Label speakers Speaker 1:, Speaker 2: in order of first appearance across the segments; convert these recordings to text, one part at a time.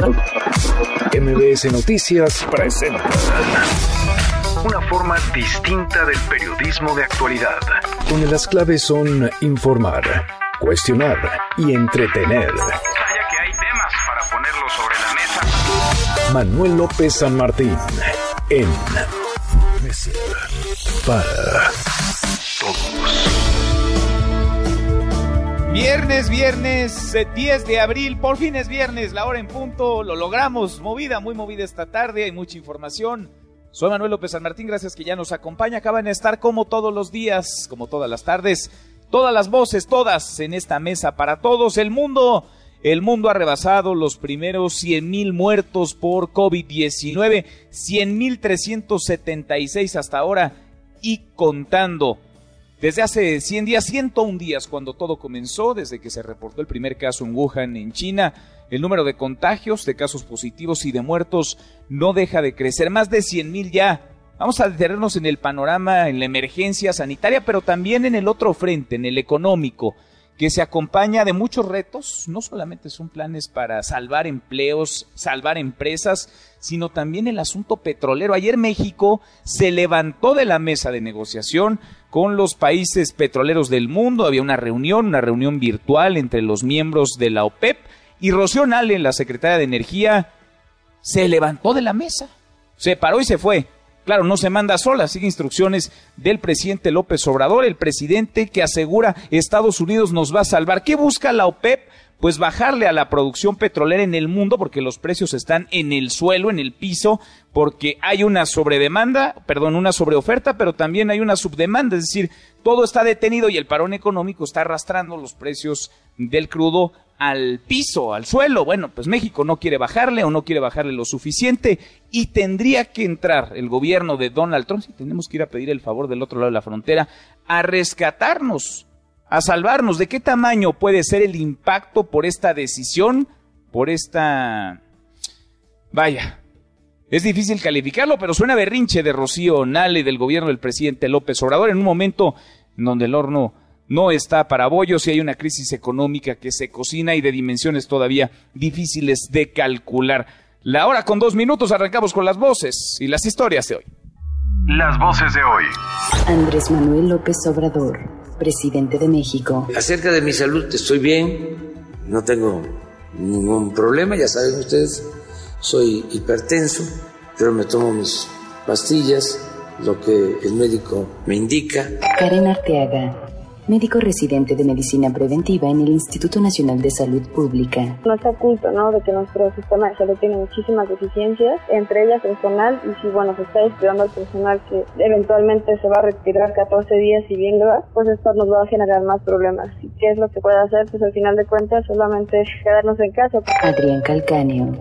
Speaker 1: MBS Noticias presenta
Speaker 2: una forma distinta del periodismo de actualidad.
Speaker 1: donde las claves son informar, cuestionar y entretener.
Speaker 2: Vaya que hay temas para ponerlos sobre la mesa.
Speaker 1: Manuel López San Martín en Mesa para
Speaker 3: Viernes, viernes eh, 10 de abril, por fin es viernes, la hora en punto, lo logramos, movida, muy movida esta tarde, hay mucha información. Soy Manuel López San Martín, gracias que ya nos acompaña, acaban de estar como todos los días, como todas las tardes, todas las voces, todas en esta mesa para todos, el mundo, el mundo ha rebasado los primeros 100 mil muertos por COVID-19, 100 mil 376 hasta ahora y contando. Desde hace 100 días, 101 días, cuando todo comenzó, desde que se reportó el primer caso en Wuhan, en China, el número de contagios, de casos positivos y de muertos no deja de crecer. Más de 100 mil ya. Vamos a detenernos en el panorama, en la emergencia sanitaria, pero también en el otro frente, en el económico, que se acompaña de muchos retos. No solamente son planes para salvar empleos, salvar empresas, sino también el asunto petrolero. Ayer México se levantó de la mesa de negociación con los países petroleros del mundo. Había una reunión, una reunión virtual entre los miembros de la OPEP y Rocío Nale, la secretaria de Energía, se levantó de la mesa. Se paró y se fue. Claro, no se manda sola, sigue instrucciones del presidente López Obrador, el presidente que asegura Estados Unidos nos va a salvar. ¿Qué busca la OPEP? Pues bajarle a la producción petrolera en el mundo porque los precios están en el suelo, en el piso, porque hay una sobredemanda, perdón, una sobreoferta, pero también hay una subdemanda, es decir, todo está detenido y el parón económico está arrastrando los precios del crudo al piso, al suelo. Bueno, pues México no quiere bajarle o no quiere bajarle lo suficiente y tendría que entrar el gobierno de Donald Trump, si tenemos que ir a pedir el favor del otro lado de la frontera, a rescatarnos, a salvarnos. ¿De qué tamaño puede ser el impacto por esta decisión, por esta... Vaya, es difícil calificarlo, pero suena berrinche de Rocío Nale del gobierno del presidente López Obrador en un momento en donde el horno no está para bollos y hay una crisis económica que se cocina y de dimensiones todavía difíciles de calcular. La hora con dos minutos arrancamos con las voces y las historias de hoy.
Speaker 2: Las voces de hoy.
Speaker 4: Andrés Manuel López Obrador, presidente de México.
Speaker 5: Acerca de mi salud, estoy bien, no tengo ningún problema, ya saben ustedes, soy hipertenso, pero me tomo mis pastillas, lo que el médico me indica.
Speaker 4: Karen Arteaga, médico residente de medicina preventiva en el Instituto Nacional de Salud Pública.
Speaker 6: No está oculto, ¿no? De que nuestro sistema de salud tiene muchísimas deficiencias, entre ellas personal, y si, bueno, se está descuidando al personal que eventualmente se va a retirar 14 días y bien va, pues esto nos va a generar más problemas. ¿Y qué es lo que puede hacer? Pues al final de cuentas solamente quedarnos en casa.
Speaker 4: Adrián Calcáneo,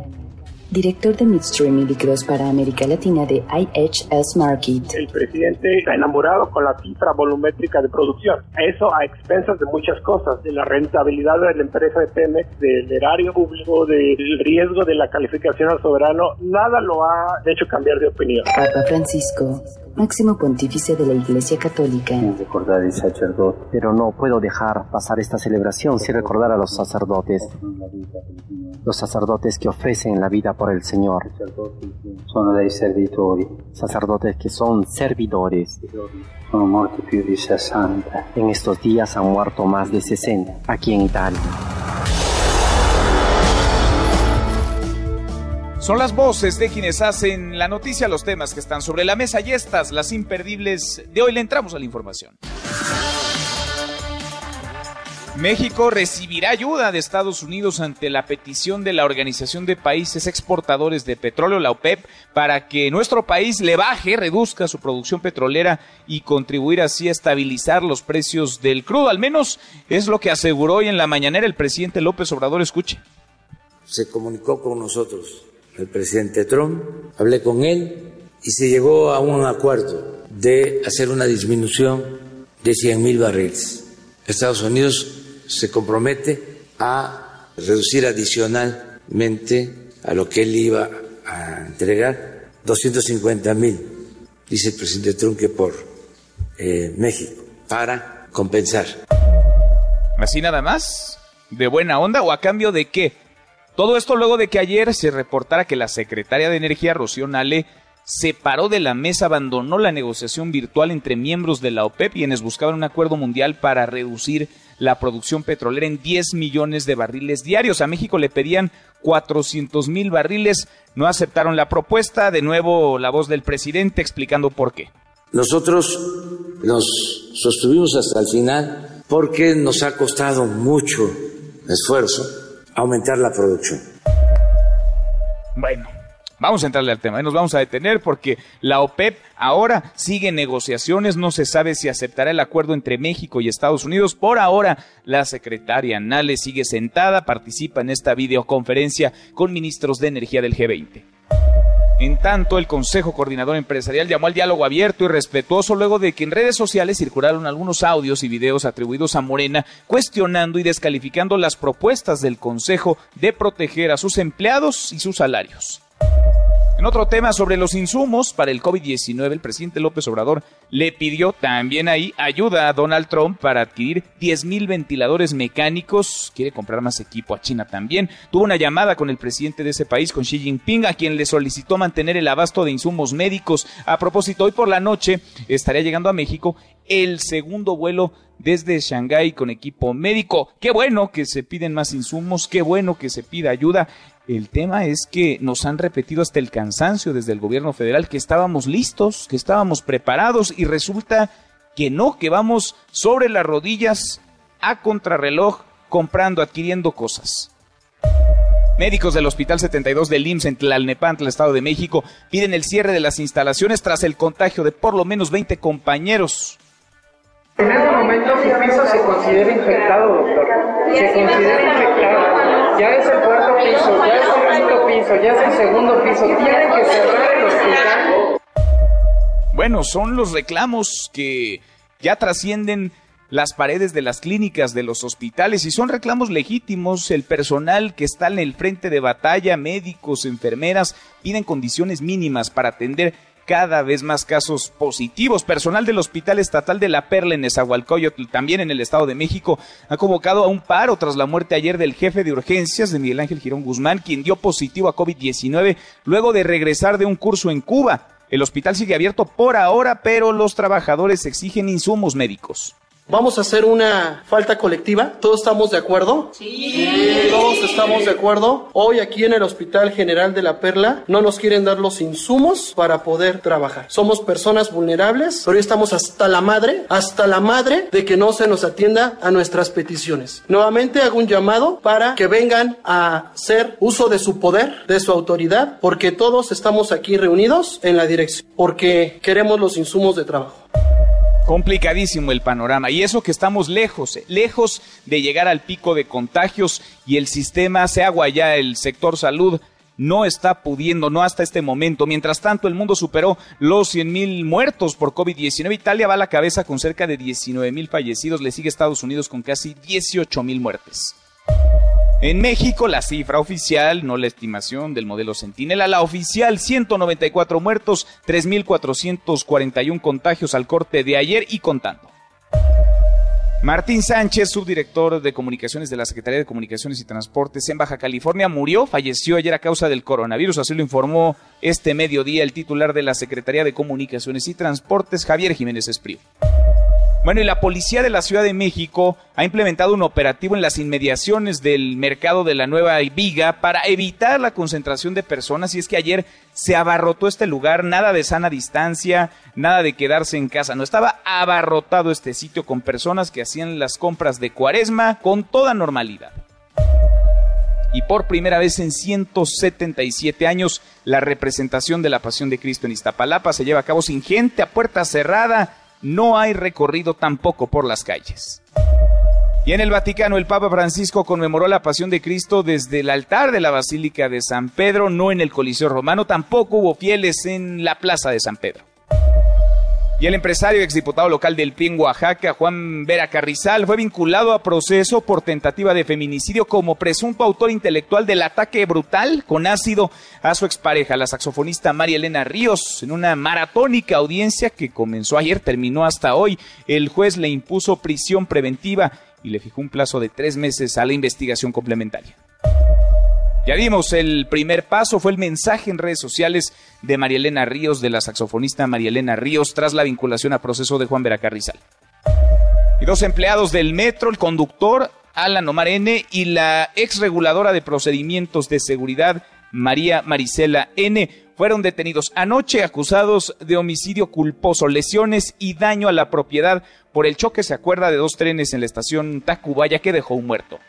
Speaker 4: director de Midstream y Líquidos para América Latina de IHS Market.
Speaker 7: El presidente está enamorado con la cifra volumétrica de producción. Eso a expensas de muchas cosas, de la rentabilidad de la empresa de Pemex, del erario público, del riesgo de la calificación al soberano. Nada lo ha hecho cambiar de opinión.
Speaker 4: Papa Francisco, máximo pontífice de la Iglesia Católica.
Speaker 8: recordar el sacerdote, pero no puedo dejar pasar esta celebración sin recordar a los sacerdotes, los sacerdotes que ofrecen la vida por el Señor,
Speaker 9: sono dei servitori,
Speaker 8: sacerdotes que son servidores.
Speaker 9: più di 60.
Speaker 8: En estos días han muerto más de 60 aquí en Italia.
Speaker 3: Son las voces de quienes hacen la noticia, los temas que están sobre la mesa y estas, las imperdibles de hoy. Le entramos a la información. México recibirá ayuda de Estados Unidos ante la petición de la Organización de Países Exportadores de Petróleo, la OPEP, para que nuestro país le baje, reduzca su producción petrolera y contribuir así a estabilizar los precios del crudo. Al menos es lo que aseguró hoy en la mañanera el presidente López Obrador. Escuche.
Speaker 5: Se comunicó con nosotros el presidente Trump, hablé con él y se llegó a un acuerdo de hacer una disminución de 100 mil barriles. Estados Unidos se compromete a reducir adicionalmente a lo que él iba a entregar 250 mil, dice el presidente Trump, que por eh, México, para compensar.
Speaker 3: ¿Así nada más? ¿De buena onda o a cambio de qué? Todo esto luego de que ayer se reportara que la secretaria de Energía, Rocío Nale, se paró de la mesa, abandonó la negociación virtual entre miembros de la OPEP, quienes buscaban un acuerdo mundial para reducir la producción petrolera en 10 millones de barriles diarios. A México le pedían 400 mil barriles, no aceptaron la propuesta. De nuevo, la voz del presidente explicando por qué.
Speaker 5: Nosotros nos sostuvimos hasta el final porque nos ha costado mucho esfuerzo aumentar la producción.
Speaker 3: Bueno, Vamos a entrarle al tema y nos vamos a detener porque la OPEP ahora sigue negociaciones, no se sabe si aceptará el acuerdo entre México y Estados Unidos. Por ahora, la secretaria Nale sigue sentada, participa en esta videoconferencia con ministros de energía del G20. En tanto, el Consejo Coordinador Empresarial llamó al diálogo abierto y respetuoso luego de que en redes sociales circularon algunos audios y videos atribuidos a Morena cuestionando y descalificando las propuestas del Consejo de proteger a sus empleados y sus salarios. En otro tema sobre los insumos para el COVID-19, el presidente López Obrador le pidió también ahí ayuda a Donald Trump para adquirir 10.000 ventiladores mecánicos. Quiere comprar más equipo a China también. Tuvo una llamada con el presidente de ese país, con Xi Jinping, a quien le solicitó mantener el abasto de insumos médicos. A propósito, hoy por la noche estaría llegando a México el segundo vuelo desde Shanghái con equipo médico. Qué bueno que se piden más insumos, qué bueno que se pida ayuda. El tema es que nos han repetido hasta el cansancio desde el gobierno federal que estábamos listos, que estábamos preparados y resulta que no, que vamos sobre las rodillas a contrarreloj comprando, adquiriendo cosas. Médicos del Hospital 72 del IMSS en Tlalnepantla, Estado de México, piden el cierre de las instalaciones tras el contagio de por lo menos 20 compañeros.
Speaker 10: En este momento su piso se considera infectado, doctor. Se considera infectado. Ya es el piso, ya es el quinto piso, ya es el segundo piso. Tienen que cerrar el hospital.
Speaker 3: Bueno, son los reclamos que ya trascienden las paredes de las clínicas, de los hospitales, y son reclamos legítimos. El personal que está en el frente de batalla, médicos, enfermeras, piden condiciones mínimas para atender cada vez más casos positivos. Personal del Hospital Estatal de la Perla en Nezahualcóyotl, también en el Estado de México, ha convocado a un paro tras la muerte ayer del jefe de urgencias de Miguel Ángel Girón Guzmán, quien dio positivo a COVID-19 luego de regresar de un curso en Cuba. El hospital sigue abierto por ahora, pero los trabajadores exigen insumos médicos.
Speaker 11: Vamos a hacer una falta colectiva. ¿Todos estamos de acuerdo? Sí. Todos estamos de acuerdo. Hoy aquí en el Hospital General de la Perla no nos quieren dar los insumos para poder trabajar. Somos personas vulnerables, pero hoy estamos hasta la madre, hasta la madre de que no se nos atienda a nuestras peticiones. Nuevamente hago un llamado para que vengan a hacer uso de su poder, de su autoridad, porque todos estamos aquí reunidos en la dirección, porque queremos los insumos de trabajo.
Speaker 3: Complicadísimo el panorama. Y eso que estamos lejos, eh, lejos de llegar al pico de contagios y el sistema se agua ya, el sector salud no está pudiendo, no hasta este momento. Mientras tanto, el mundo superó los 100 mil muertos por COVID-19. Italia va a la cabeza con cerca de 19 mil fallecidos. Le sigue Estados Unidos con casi 18 mil muertes. En México, la cifra oficial, no la estimación del modelo Centinela, la oficial, 194 muertos, 3.441 contagios al corte de ayer y contando. Martín Sánchez, subdirector de comunicaciones de la Secretaría de Comunicaciones y Transportes en Baja California, murió, falleció ayer a causa del coronavirus, así lo informó este mediodía el titular de la Secretaría de Comunicaciones y Transportes, Javier Jiménez Esprío. Bueno, y la policía de la Ciudad de México ha implementado un operativo en las inmediaciones del mercado de la Nueva Viga para evitar la concentración de personas. Y es que ayer se abarrotó este lugar, nada de sana distancia, nada de quedarse en casa. No estaba abarrotado este sitio con personas que hacían las compras de cuaresma con toda normalidad. Y por primera vez en 177 años, la representación de la Pasión de Cristo en Iztapalapa se lleva a cabo sin gente, a puerta cerrada no hay recorrido tampoco por las calles. Y en el Vaticano el Papa Francisco conmemoró la pasión de Cristo desde el altar de la Basílica de San Pedro, no en el Coliseo Romano, tampoco hubo fieles en la Plaza de San Pedro. Y el empresario exdiputado local del PIN Oaxaca, Juan Vera Carrizal, fue vinculado a proceso por tentativa de feminicidio como presunto autor intelectual del ataque brutal con ácido a su expareja, la saxofonista María Elena Ríos, en una maratónica audiencia que comenzó ayer, terminó hasta hoy. El juez le impuso prisión preventiva y le fijó un plazo de tres meses a la investigación complementaria. Ya vimos el primer paso, fue el mensaje en redes sociales de María Elena Ríos, de la saxofonista María Elena Ríos, tras la vinculación a proceso de Juan Veracarrizal. Y dos empleados del metro, el conductor Alan Omar N. y la ex reguladora de procedimientos de seguridad María Marisela N. fueron detenidos anoche acusados de homicidio culposo, lesiones y daño a la propiedad por el choque, se acuerda, de dos trenes en la estación Tacubaya que dejó un muerto.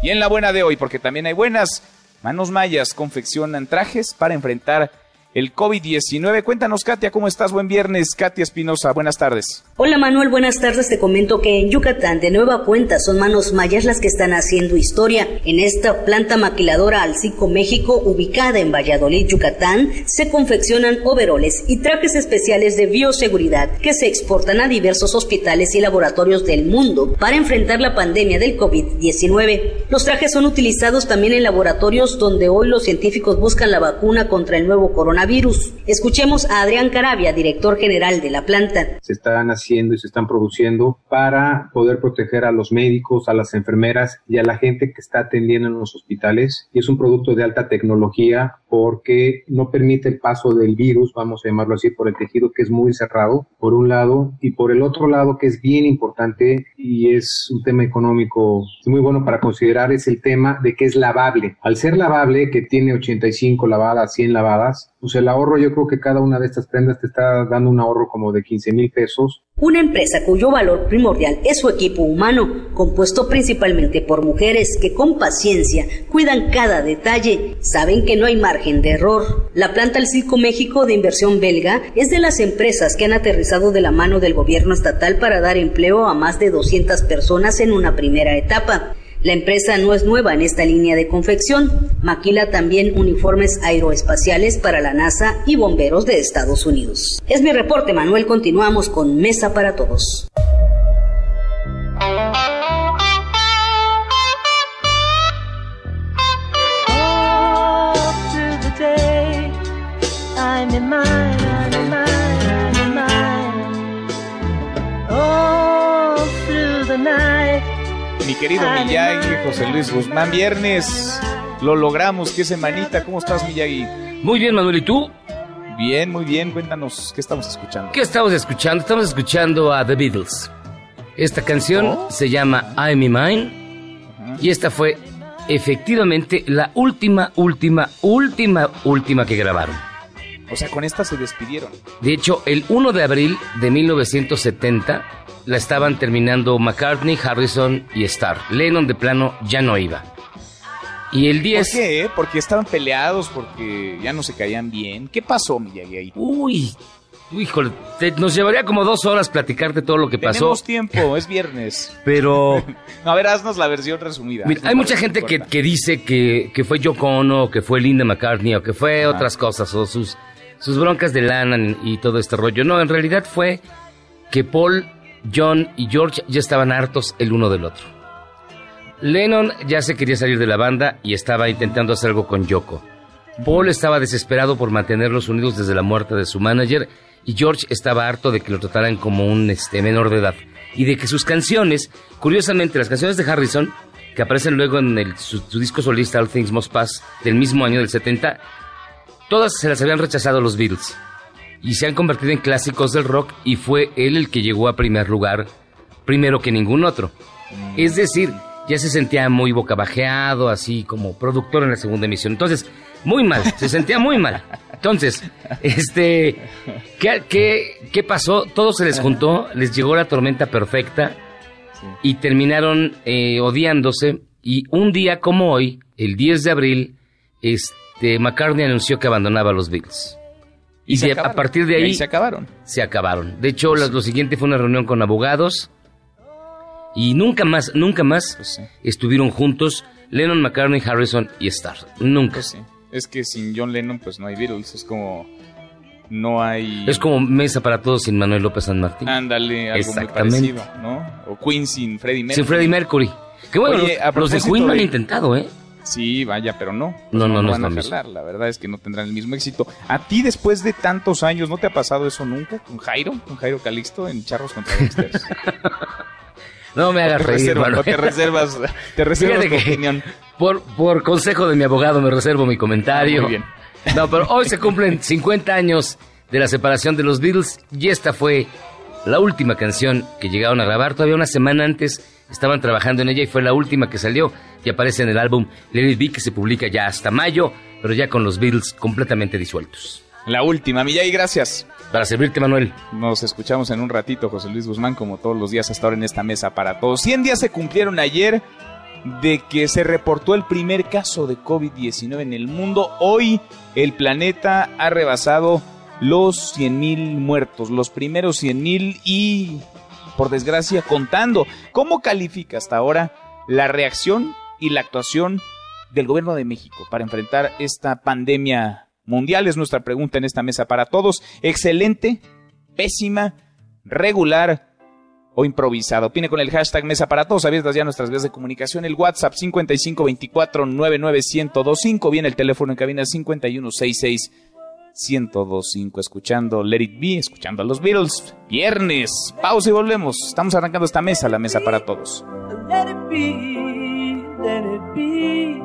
Speaker 3: Y en la buena de hoy, porque también hay buenas, Manos Mayas confeccionan trajes para enfrentar el COVID-19. Cuéntanos, Katia, ¿cómo estás? Buen viernes. Katia Espinosa, buenas tardes.
Speaker 12: Hola Manuel, buenas tardes. Te comento que en Yucatán, de nueva cuenta, son manos mayas las que están haciendo historia. En esta planta maquiladora Alcico México, ubicada en Valladolid, Yucatán, se confeccionan overoles y trajes especiales de bioseguridad que se exportan a diversos hospitales y laboratorios del mundo para enfrentar la pandemia del COVID-19. Los trajes son utilizados también en laboratorios donde hoy los científicos buscan la vacuna contra el nuevo coronavirus. Escuchemos a Adrián Carabia, director general de la planta.
Speaker 13: Se están haciendo y se están produciendo para poder proteger a los médicos, a las enfermeras y a la gente que está atendiendo en los hospitales. Y es un producto de alta tecnología porque no permite el paso del virus, vamos a llamarlo así, por el tejido que es muy cerrado, por un lado, y por el otro lado, que es bien importante y es un tema económico muy bueno para considerar, es el tema de que es lavable. Al ser lavable, que tiene 85 lavadas, 100 lavadas, pues el ahorro, yo creo que cada una de estas prendas te está dando un ahorro como de 15 mil pesos.
Speaker 12: Una empresa cuyo valor primordial es su equipo humano, compuesto principalmente por mujeres que con paciencia cuidan cada detalle, saben que no hay margen de error. La planta El Circo México de inversión belga es de las empresas que han aterrizado de la mano del gobierno estatal para dar empleo a más de 200 personas en una primera etapa. La empresa no es nueva en esta línea de confección, maquila también uniformes aeroespaciales para la NASA y bomberos de Estados Unidos. Es mi reporte, Manuel, continuamos con Mesa para Todos.
Speaker 3: mi querido Miyagi, José Luis Guzmán. Viernes, lo logramos. ¿Qué semanita? ¿Cómo estás, Miyagi?
Speaker 14: Muy bien, Manuel. ¿Y tú?
Speaker 3: Bien, muy bien. Cuéntanos, ¿qué estamos escuchando?
Speaker 14: ¿Qué estamos escuchando? Estamos escuchando a The Beatles. Esta canción
Speaker 3: ¿Oh?
Speaker 14: se llama I'm in Mine. Y esta fue efectivamente la última, última, última, última que grabaron.
Speaker 3: O sea, con esta se despidieron.
Speaker 14: De hecho, el 1 de abril de 1970 la estaban terminando McCartney, Harrison y Starr. Lennon de plano ya no iba. Y el 10...
Speaker 3: ¿Por qué? Porque estaban peleados, porque ya no se caían bien. ¿Qué pasó, Miyagi, ahí?
Speaker 14: Uy, híjole, te- nos llevaría como dos horas platicarte todo lo que pasó.
Speaker 3: Tenemos tiempo, es viernes.
Speaker 14: Pero
Speaker 3: No, a ver, haznos la versión resumida.
Speaker 14: Mira, hay mucha gente que, que dice que, que fue Yoko Ono, que fue Linda McCartney, o que fue
Speaker 3: Ajá.
Speaker 14: otras cosas, o sus, sus broncas de lana y todo este rollo. No, en realidad fue que Paul, John y George ya estaban hartos el uno del otro. Lennon ya se quería salir de la banda y estaba intentando hacer algo con Yoko. Paul estaba desesperado por mantenerlos unidos desde la muerte de su manager y George estaba harto de que lo trataran como un este, menor de edad y de que sus canciones, curiosamente las canciones de Harrison, que aparecen luego en el- su, su disco solista All Things Must Pass del mismo año del 70, todas se las habían rechazado los Beatles y se han convertido en clásicos del rock y fue él el que llegó a primer lugar primero que ningún otro. Es decir, ya se sentía muy bocabajeado, así como productor en la segunda emisión. Entonces, muy mal, se sentía muy mal. Entonces, este, ¿qué, qué, qué pasó? Todo se les juntó, les llegó la tormenta perfecta y terminaron eh, odiándose. Y un día como hoy, el 10 de abril, este, McCartney anunció que abandonaba a los Beatles. Y,
Speaker 3: se
Speaker 14: de- a partir de
Speaker 3: Y
Speaker 14: ahí
Speaker 3: se acabaron.
Speaker 14: se acabaron. De hecho, lo siguiente fue una reunión con abogados y nunca más, nunca más
Speaker 3: Pues
Speaker 14: estuvieron juntos Lennon, McCartney, Harrison y Starr. Nunca.
Speaker 3: Pues sí. Es que sin John Lennon, pues no hay Beatles. Es como. No hay.
Speaker 14: Es como mesa para todos sin Manuel López San Martín.
Speaker 3: Ándale, algo muy parecido, ¿no? O Queen sin Freddie Mercury.
Speaker 14: Sin Freddie Mercury. Que bueno,
Speaker 3: Oye,
Speaker 14: los, los de Queen lo han
Speaker 3: de-
Speaker 14: intentado, ¿eh?
Speaker 3: Sí, vaya, pero no.
Speaker 14: No, no, no es
Speaker 3: van a jalar. La verdad es que no tendrán el mismo éxito. A ti, después de tantos años, ¿no te ha pasado eso nunca? ¿Con Jairo? ¿Con Jairo Calixto en Charros contra Gangsters?
Speaker 14: No me hagas reír,
Speaker 3: reservas,
Speaker 14: Manuel.
Speaker 3: te reservas, te reservas tu opinión.
Speaker 14: Por, por consejo de mi abogado me reservo mi comentario.
Speaker 3: Muy bien.
Speaker 14: No, pero hoy se cumplen 50 años de la separación de los Beatles y esta fue la última canción que llegaron a grabar. Todavía una semana antes estaban trabajando en ella y fue la última que salió y aparece en el álbum Let It Be que se publica ya hasta mayo, pero ya con los Beatles completamente disueltos.
Speaker 3: La última, Millay, gracias.
Speaker 14: Para servirte, Manuel.
Speaker 3: Nos escuchamos en un ratito, José Luis Guzmán, como todos los días hasta ahora en esta mesa para todos. 100 días se cumplieron ayer de que se reportó el primer caso de COVID-19 en el mundo. Hoy el planeta ha rebasado los 100.000 muertos, los primeros 100.000 y, por desgracia, contando. ¿Cómo califica hasta ahora la reacción y la actuación del gobierno de México para enfrentar esta pandemia mundial? Es nuestra pregunta en esta mesa para todos. Excelente, pésima, regular o improvisado. Opine con el hashtag Mesa para Todos. Abiertas ya nuestras vías de comunicación. El WhatsApp 5524-99125. Viene el teléfono en cabina 5166-1025. Escuchando Let It Be, escuchando a los Beatles. Viernes. Pausa y volvemos. Estamos arrancando esta mesa, la Mesa para Todos.
Speaker 15: Let it be, let it be.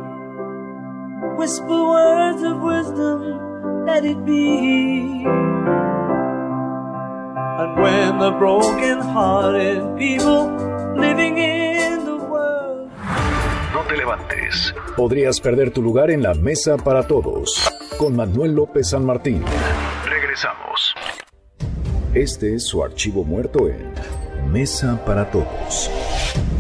Speaker 15: Whisper words of wisdom, let it be. And when the broken hearted people living in the world.
Speaker 2: No te levantes.
Speaker 1: Podrías perder tu lugar en la mesa para todos. Con Manuel López San Martín.
Speaker 2: Regresamos.
Speaker 1: Este es su archivo muerto en Mesa para Todos.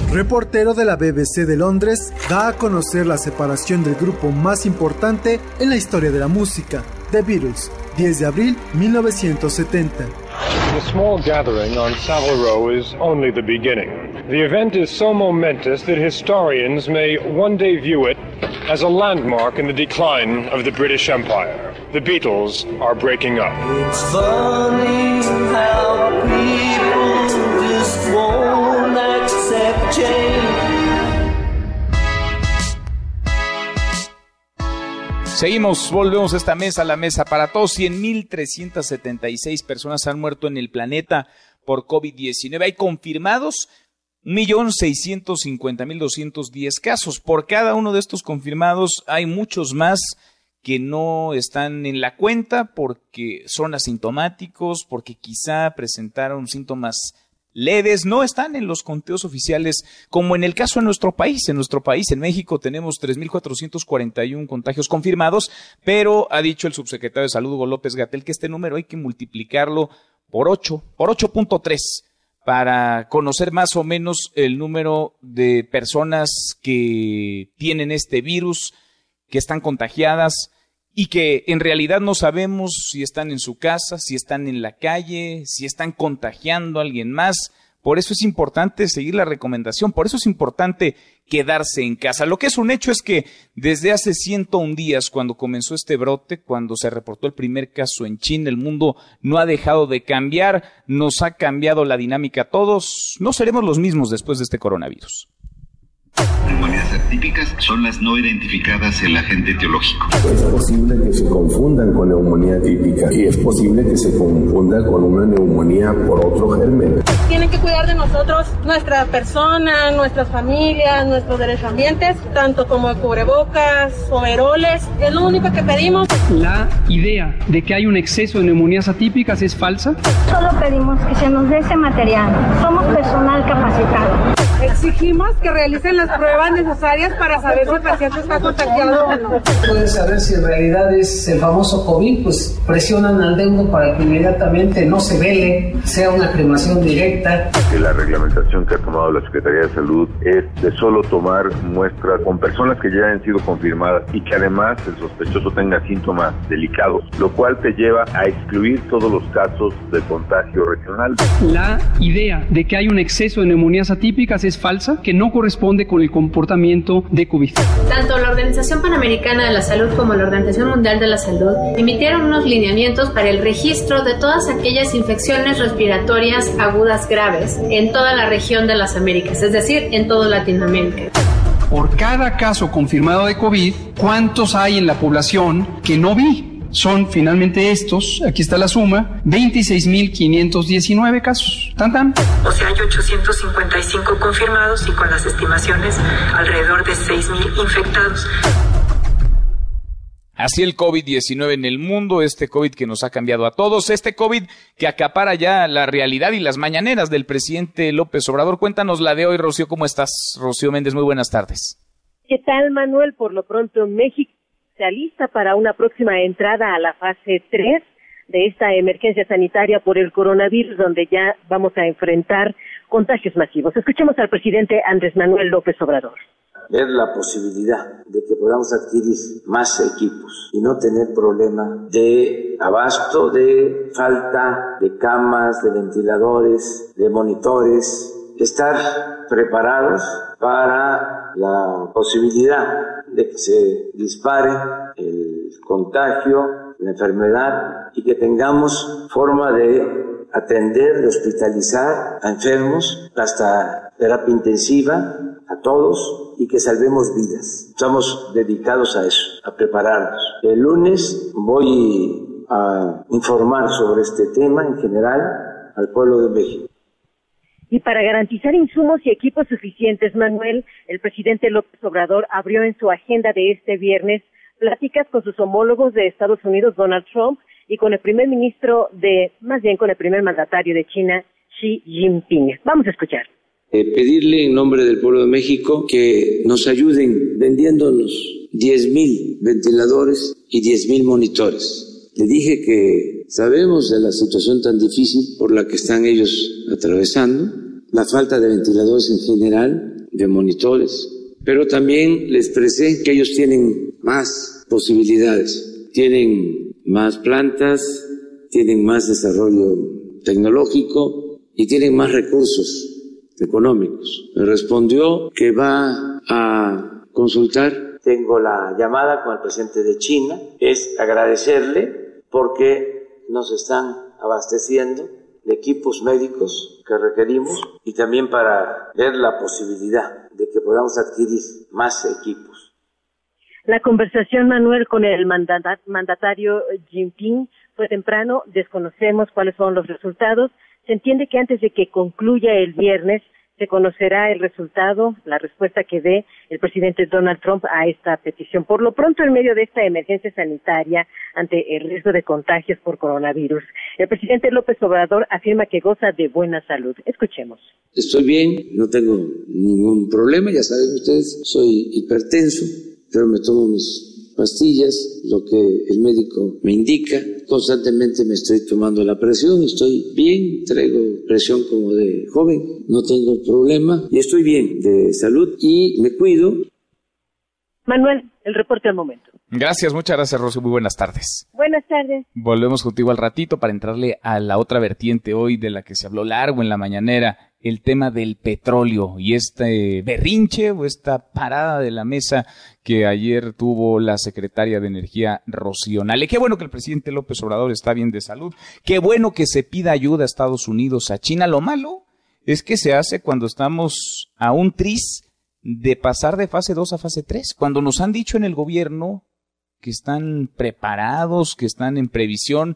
Speaker 16: Reportero de la BBC de Londres da a conocer la separación del grupo más importante en la historia de la música, The Beatles, 10 de abril 1970.
Speaker 17: The small gathering on Savile Row is only the beginning. The event is so momentous that historians may one day view it as a landmark in the decline of the British Empire. The Beatles are breaking up.
Speaker 15: It's funny how people just won't accept change.
Speaker 3: Seguimos, volvemos a esta mesa, la mesa para todos. 100.376 personas han muerto en el planeta por COVID-19. Hay confirmados 1.650.210 casos. Por cada uno de estos confirmados hay muchos más que no están en la cuenta porque son asintomáticos, porque quizá presentaron síntomas leves, no están en los conteos oficiales, como en el caso de nuestro país. En nuestro país, en México, tenemos 3.441 contagios confirmados, pero ha dicho el subsecretario de Salud, Hugo López Gatel, que este número hay que multiplicarlo por 8, por 8.3 para conocer más o menos el número de personas que tienen este virus, que están contagiadas y que en realidad no sabemos si están en su casa, si están en la calle, si están contagiando a alguien más. Por eso es importante seguir la recomendación, por eso es importante quedarse en casa. Lo que es un hecho es que desde hace 101 días, cuando comenzó este brote, cuando se reportó el primer caso en China, el mundo no ha dejado de cambiar, nos ha cambiado la dinámica a todos, no seremos los mismos después de este coronavirus.
Speaker 18: Neumonías atípicas son las no identificadas en el agente etiológico.
Speaker 19: Es posible que se confundan con neumonía típica y es posible que se confunda con una neumonía por otro germen.
Speaker 20: Tienen que cuidar de nosotros, nuestra persona, nuestras familias, nuestros derechos ambientes, tanto como cubrebocas, overoles. Es lo único que pedimos.
Speaker 10: La idea de que hay un exceso de neumonías atípicas es falsa.
Speaker 21: Solo pedimos que se nos dé ese material. Somos personal capacitado.
Speaker 20: Exigimos que realicen las pruebas necesarias para saber si el paciente está contagiado o no.
Speaker 22: Pueden saber si en realidad es el famoso COVID, pues presionan al deudo para que inmediatamente no se vele, sea una cremación directa.
Speaker 23: Que la reglamentación que ha tomado la Secretaría de Salud es de solo tomar muestras con personas que ya han sido confirmadas y que además el sospechoso tenga síntomas delicados, lo cual te lleva a excluir todos los casos de contagio regional.
Speaker 10: La idea de que hay un exceso de neumonías atípicas es falsa, que no corresponde con el comportamiento de COVID.
Speaker 24: Tanto la Organización Panamericana de la Salud como la Organización Mundial de la Salud emitieron unos lineamientos para el registro de todas aquellas infecciones respiratorias agudas graves en toda la región de las Américas, es decir, en toda Latinoamérica.
Speaker 10: Por cada caso confirmado de COVID, ¿cuántos hay en la población que no vi?
Speaker 25: Son finalmente estos, aquí está la suma, 26.519 casos. ¿Tan, tan?
Speaker 26: O sea, hay 855 confirmados y con las estimaciones alrededor de 6.000 infectados.
Speaker 3: Así el COVID-19 en el mundo, este COVID que nos ha cambiado a todos, este COVID que acapara ya la realidad y las mañaneras del presidente López Obrador. Cuéntanos la de hoy, Rocío. ¿Cómo estás? Rocío Méndez, muy buenas tardes.
Speaker 27: ¿Qué tal, Manuel? Por lo pronto, México se alista para una próxima entrada a la fase 3 de esta emergencia sanitaria por el coronavirus, donde ya vamos a enfrentar contagios masivos. Escuchemos al presidente Andrés Manuel López Obrador
Speaker 5: ver la posibilidad de que podamos adquirir más equipos y no tener problema de abasto, de falta de camas, de ventiladores, de monitores, estar preparados para la posibilidad de que se dispare el contagio, la enfermedad y que tengamos forma de atender, de hospitalizar a enfermos hasta terapia intensiva a todos y que salvemos vidas. Estamos dedicados a eso, a prepararnos. El lunes voy a informar sobre este tema en general al pueblo de México.
Speaker 27: Y para garantizar insumos y equipos suficientes, Manuel, el presidente López Obrador abrió en su agenda de este viernes pláticas con sus homólogos de Estados Unidos, Donald Trump, y con el primer ministro de, más bien con el primer mandatario de China, Xi Jinping. Vamos a escuchar.
Speaker 5: Eh, pedirle en nombre del pueblo de México que nos ayuden vendiéndonos 10.000 ventiladores y 10.000 monitores. Le dije que sabemos de la situación tan difícil por la que están ellos atravesando, la falta de ventiladores en general, de monitores, pero también les expresé que ellos tienen más posibilidades, tienen más plantas, tienen más desarrollo tecnológico y tienen más recursos económicos. Me respondió que va a consultar. Tengo la llamada con el presidente de China. Es agradecerle porque nos están abasteciendo de equipos médicos que requerimos y también para ver la posibilidad de que podamos adquirir más equipos.
Speaker 27: La conversación, Manuel, con el mandatario Jinping fue temprano. Desconocemos cuáles son los resultados se entiende que antes de que concluya el viernes se conocerá el resultado, la respuesta que dé el presidente Donald Trump a esta petición. Por lo pronto, en medio de esta emergencia sanitaria ante el riesgo de contagios por coronavirus, el presidente López Obrador afirma que goza de buena salud. Escuchemos.
Speaker 5: Estoy bien, no tengo ningún problema, ya saben ustedes, soy hipertenso, pero me tomo mis pastillas, lo que el médico me indica. Constantemente me estoy tomando la presión, estoy bien, traigo presión como de joven, no tengo problema y estoy bien de salud y me cuido.
Speaker 27: Manuel, el reporte al momento.
Speaker 3: Gracias, muchas gracias, Rocío. Muy buenas tardes.
Speaker 27: Buenas tardes.
Speaker 3: Volvemos contigo al ratito para entrarle a la otra vertiente hoy de la que se habló largo en la mañanera, el tema del petróleo y este berrinche o esta parada de la mesa que ayer tuvo la secretaria de Energía Rocío Nale. Qué bueno que el presidente López Obrador está bien de salud. Qué bueno que se pida ayuda a Estados Unidos, a China. Lo malo es que se hace cuando estamos a un tris de pasar de fase 2 a fase 3. Cuando nos han dicho en el gobierno que están preparados, que están en previsión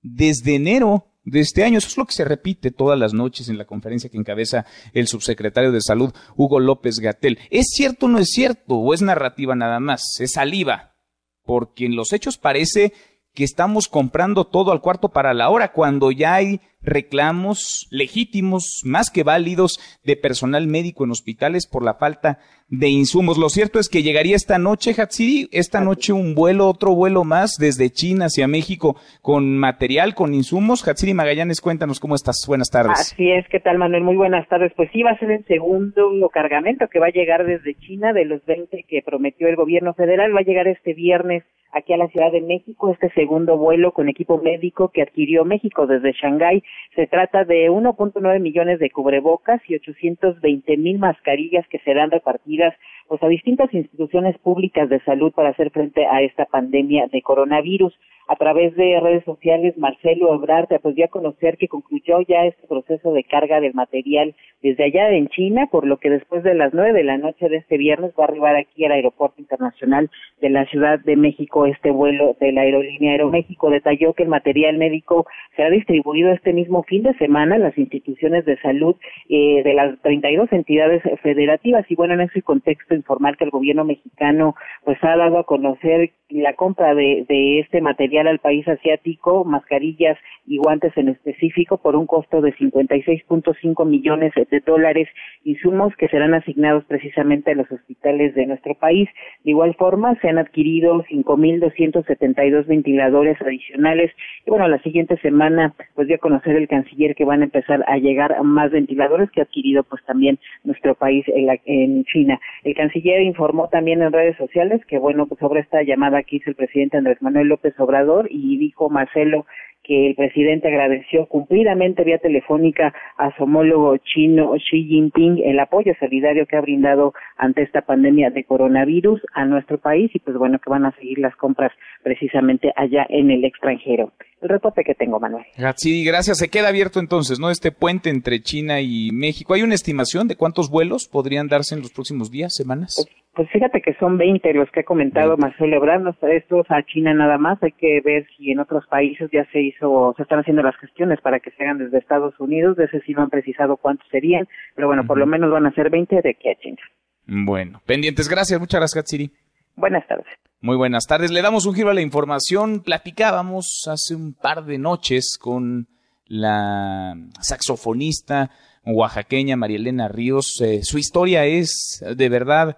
Speaker 3: desde enero de este año. Eso es lo que se repite todas las noches en la conferencia que encabeza el subsecretario de Salud, Hugo López Gatel. ¿Es cierto o no es cierto? ¿O es narrativa nada más? Es saliva. Porque en los hechos parece que estamos comprando todo al cuarto para la hora, cuando ya hay reclamos legítimos, más que válidos, de personal médico en hospitales por la falta de insumos. Lo cierto es que llegaría esta noche, Hatsiri, esta noche un vuelo, otro vuelo más desde China hacia México con material, con insumos. Hatsiri Magallanes, cuéntanos cómo estás. Buenas tardes.
Speaker 28: Así es, ¿qué tal Manuel? Muy buenas tardes. Pues sí, va a ser el segundo cargamento que va a llegar desde China de los 20 que prometió el gobierno federal. Va a llegar este viernes aquí a la Ciudad de México, este segundo vuelo con equipo médico que adquirió México desde Shanghái. Se trata de 1.9 millones de cubrebocas y 820 mil mascarillas que serán repartidas pues, a distintas instituciones públicas de salud para hacer frente a esta pandemia de coronavirus. A través de redes sociales, Marcelo Ebrard pues dio a conocer que concluyó ya este proceso de carga del material desde allá en China, por lo que después de las nueve de la noche de este viernes va a arribar aquí al Aeropuerto Internacional de la Ciudad de México este vuelo de la aerolínea Aeroméxico. Detalló que el material médico será distribuido este mismo fin de semana en las instituciones de salud eh, de las 32 entidades federativas y bueno, en ese contexto informal que el gobierno mexicano pues ha dado a conocer la compra de este material al país asiático, mascarillas y guantes en específico por un costo de 56.5 millones de dólares, insumos que serán asignados precisamente a los hospitales de nuestro país. De igual forma, se han adquirido 5.272 ventiladores adicionales y bueno, la siguiente semana pues dio a conocer el canciller que van a empezar a llegar más ventiladores que ha adquirido pues también nuestro país en, en China. El canciller informó también en redes sociales que bueno, pues sobre esta llamada que hizo el presidente Andrés Manuel López Obrador y dijo Marcelo que el presidente agradeció cumplidamente vía telefónica a su homólogo chino Xi Jinping el apoyo solidario que ha brindado ante esta pandemia de coronavirus a nuestro país y pues bueno que van a seguir las compras precisamente allá en el extranjero. El reporte que tengo, Manuel.
Speaker 3: Sí, gracias. Se queda abierto entonces, ¿no? Este puente entre China y México. ¿Hay una estimación de cuántos vuelos podrían darse en los próximos días, semanas?
Speaker 28: Pues, pues fíjate que son 20 los que ha comentado Marcelo Ebrard, estos a China nada más, hay que ver si en otros países ya se hizo, se están haciendo las gestiones para que se hagan desde Estados Unidos, de ese sí no han precisado cuántos serían, pero bueno, por lo menos van a ser 20 de aquí a China.
Speaker 3: Bueno, pendientes, gracias, muchas gracias, Katsiri.
Speaker 28: Buenas tardes.
Speaker 3: Muy buenas tardes. Le damos un giro a la información. Platicábamos hace un par de noches con la saxofonista oaxaqueña María Elena Ríos. Eh, su historia es de verdad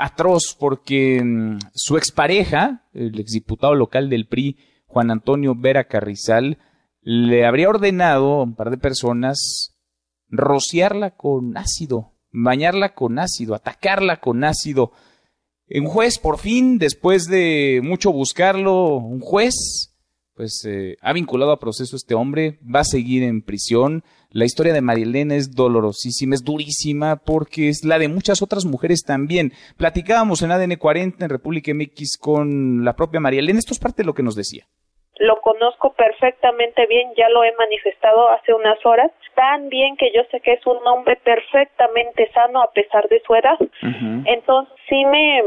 Speaker 3: atroz porque mm, su expareja, el exdiputado local del PRI, Juan Antonio Vera Carrizal, le habría ordenado a un par de personas rociarla con ácido, bañarla con ácido, atacarla con ácido un juez, por fin, después de mucho buscarlo, un juez, pues eh, ha vinculado a proceso a este hombre, va a seguir en prisión. La historia de Marielena es dolorosísima, es durísima, porque es la de muchas otras mujeres también. Platicábamos en ADN 40 en República MX con la propia Marielena, esto es parte de lo que nos decía
Speaker 29: lo conozco perfectamente bien, ya lo he manifestado hace unas horas, tan bien que yo sé que es un hombre perfectamente sano a pesar de su edad. Entonces sí me,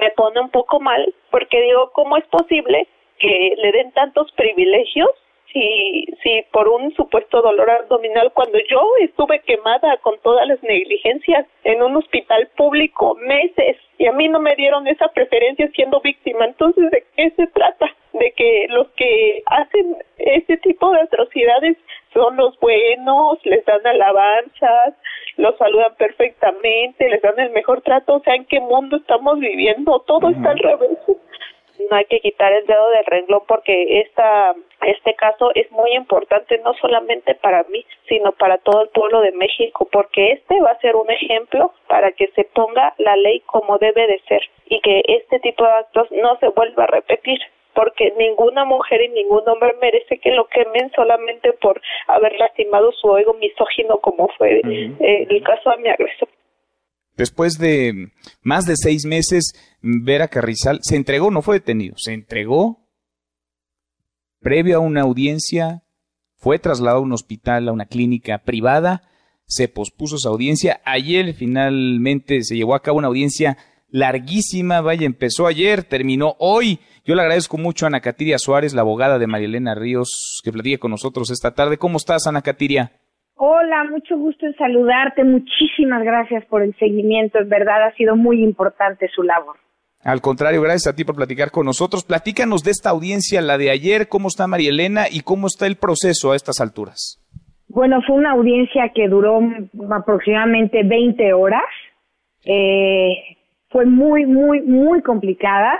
Speaker 29: me pone un poco mal porque digo, ¿cómo es posible que le den tantos privilegios si, si por un supuesto dolor abdominal, cuando yo estuve quemada con todas las negligencias en un hospital público meses y a mí no me dieron esa preferencia siendo víctima, entonces ¿de qué se trata? De que los que hacen ese tipo de atrocidades son los buenos, les dan alabanzas, los saludan perfectamente, les dan el mejor trato, o sea, ¿en qué mundo estamos viviendo? Todo está al revés no hay que quitar el dedo del renglón porque esta este caso es muy importante no solamente para mí, sino para todo el pueblo de México, porque este va a ser un ejemplo para que se ponga la ley como debe de ser y que este tipo de actos no se vuelva a repetir porque ninguna mujer y ningún hombre merece que lo quemen solamente por haber lastimado su ego misógino como fue eh, el caso de mi agresor.
Speaker 3: Después de más de seis meses, Vera Carrizal se entregó, no fue detenido, se entregó previo a una audiencia, fue trasladado a un hospital, a una clínica privada, se pospuso esa audiencia. Ayer finalmente se llevó a cabo una audiencia larguísima, vaya, empezó ayer, terminó hoy. Yo le agradezco mucho a Ana Catiria Suárez, la abogada de Marielena Ríos, que platique con nosotros esta tarde. ¿Cómo estás, Ana Catiria?
Speaker 30: Hola, mucho gusto en saludarte. Muchísimas gracias por el seguimiento. En verdad ha sido muy importante su labor.
Speaker 3: Al contrario, gracias a ti por platicar con nosotros. Platícanos de esta audiencia, la de ayer, cómo está María Elena y cómo está el proceso a estas alturas.
Speaker 30: Bueno, fue una audiencia que duró aproximadamente 20 horas. Eh, fue muy, muy, muy complicada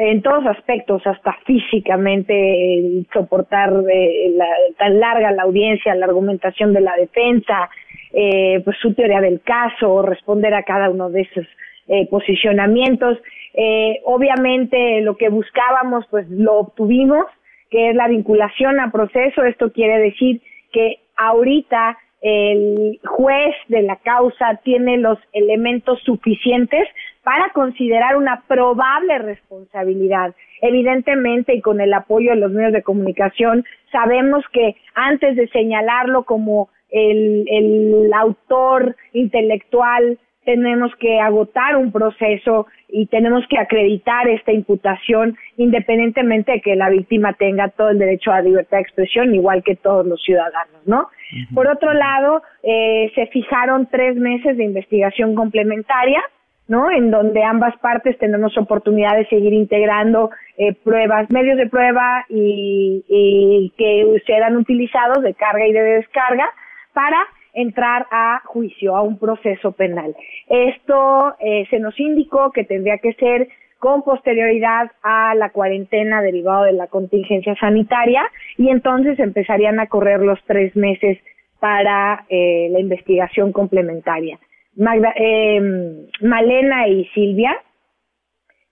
Speaker 30: en todos aspectos, hasta físicamente, soportar eh, tan larga la audiencia, la argumentación de la defensa, eh, pues su teoría del caso, responder a cada uno de esos eh, posicionamientos. Eh, obviamente lo que buscábamos, pues lo obtuvimos, que es la vinculación a proceso. Esto quiere decir que ahorita el juez de la causa tiene los elementos suficientes para considerar una probable responsabilidad. Evidentemente, y con el apoyo de los medios de comunicación, sabemos que antes de señalarlo como el, el autor intelectual tenemos que agotar un proceso y tenemos que acreditar esta imputación independientemente de que la víctima tenga todo el derecho a libertad de expresión igual que todos los ciudadanos, ¿no? Por otro lado, eh, se fijaron tres meses de investigación complementaria, ¿no? En donde ambas partes tenemos oportunidad de seguir integrando eh, pruebas, medios de prueba y, y que serán utilizados de carga y de descarga para entrar a juicio, a un proceso penal. Esto eh, se nos indicó que tendría que ser con posterioridad a la cuarentena derivado de la contingencia sanitaria y entonces empezarían a correr los tres meses para eh, la investigación complementaria. Magda, eh, Malena y Silvia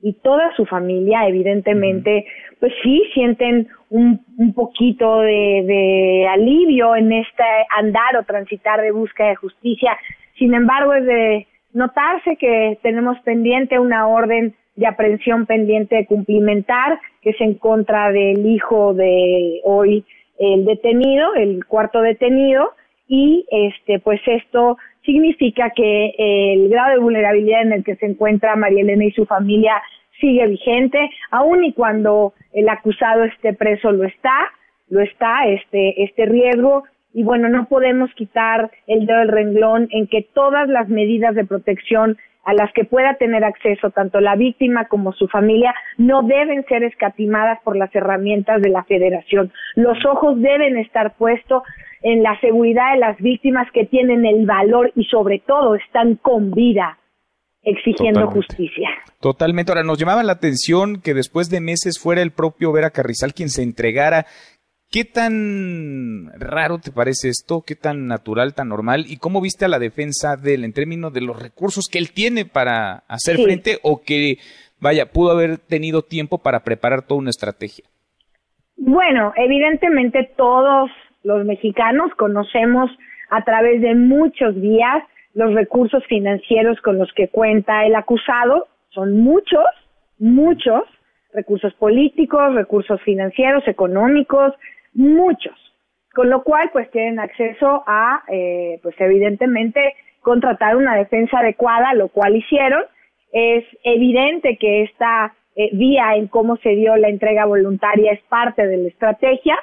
Speaker 30: y toda su familia, evidentemente, pues sí sienten un, un poquito de, de, alivio en este andar o transitar de búsqueda de justicia. Sin embargo, es de notarse que tenemos pendiente una orden de aprehensión pendiente de cumplimentar, que es en contra del hijo de hoy el detenido, el cuarto detenido, y este, pues esto significa que el grado de vulnerabilidad en el que se encuentra María Elena y su familia sigue vigente, aun y cuando el acusado esté preso lo está, lo está, este, este riesgo, y bueno, no podemos quitar el dedo del renglón en que todas las medidas de protección a las que pueda tener acceso tanto la víctima como su familia no deben ser escatimadas por las herramientas de la federación. Los ojos deben estar puestos en la seguridad de las víctimas que tienen el valor y sobre todo están con vida exigiendo justicia.
Speaker 3: Totalmente. Ahora, nos llamaba la atención que después de meses fuera el propio Vera Carrizal quien se entregara. ¿Qué tan raro te parece esto? ¿Qué tan natural, tan normal? ¿Y cómo viste a la defensa de él en términos de los recursos que él tiene para hacer frente o que, vaya, pudo haber tenido tiempo para preparar toda una estrategia?
Speaker 30: Bueno, evidentemente todos los mexicanos conocemos a través de muchos días los recursos financieros con los que cuenta el acusado, son muchos, muchos, recursos políticos, recursos financieros, económicos, muchos, con lo cual pues tienen acceso a, eh, pues evidentemente, contratar una defensa adecuada, lo cual hicieron. Es evidente que esta eh, vía en cómo se dio la entrega voluntaria es parte de la estrategia,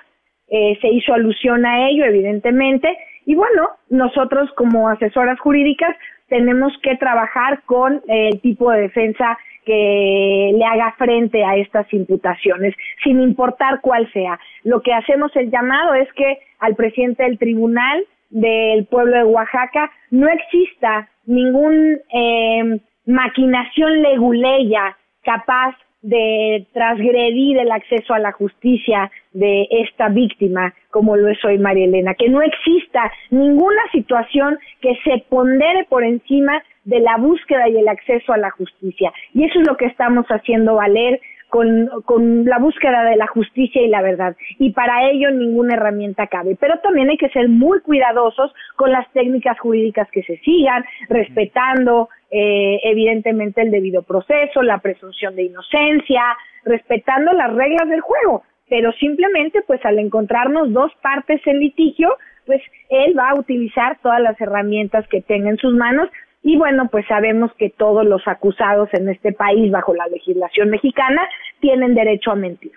Speaker 30: eh, se hizo alusión a ello, evidentemente, y bueno, nosotros como asesoras jurídicas tenemos que trabajar con el tipo de defensa que le haga frente a estas imputaciones, sin importar cuál sea. Lo que hacemos el llamado es que al presidente del tribunal del pueblo de Oaxaca no exista ningún eh, maquinación leguleya capaz de transgredir el acceso a la justicia de esta víctima, como lo es hoy María Elena, que no exista ninguna situación que se pondere por encima de la búsqueda y el acceso a la justicia. Y eso es lo que estamos haciendo valer con, con, la búsqueda de la justicia y la verdad. Y para ello ninguna herramienta cabe. Pero también hay que ser muy cuidadosos con las técnicas jurídicas que se sigan, respetando eh, evidentemente el debido proceso, la presunción de inocencia, respetando las reglas del juego. Pero simplemente, pues al encontrarnos dos partes en litigio, pues él va a utilizar todas las herramientas que tenga en sus manos y bueno, pues sabemos que todos los acusados en este país bajo la legislación mexicana tienen derecho a mentir.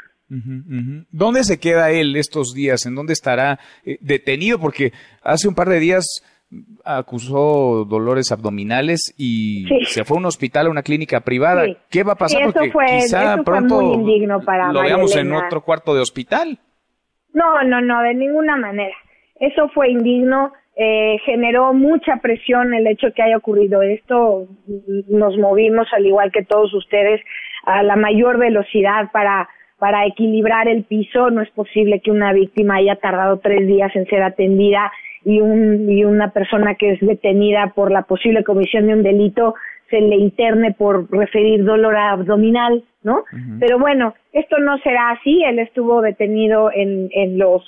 Speaker 3: ¿Dónde se queda él estos días? ¿En dónde estará eh, detenido? Porque hace un par de días acusó dolores abdominales y se fue a un hospital, a una clínica privada. ¿Qué va a pasar?
Speaker 30: Porque quizá pronto muy indigno para
Speaker 3: lo veamos en otro cuarto de hospital.
Speaker 30: No, no, no, de ninguna manera. Eso fue indigno. Eh, generó mucha presión el hecho que haya ocurrido esto. Nos movimos, al igual que todos ustedes, a la mayor velocidad para para equilibrar el piso. No es posible que una víctima haya tardado tres días en ser atendida y, un, y una persona que es detenida por la posible comisión de un delito se le interne por referir dolor abdominal, ¿no? Pero bueno, esto no será así. Él estuvo detenido en, en los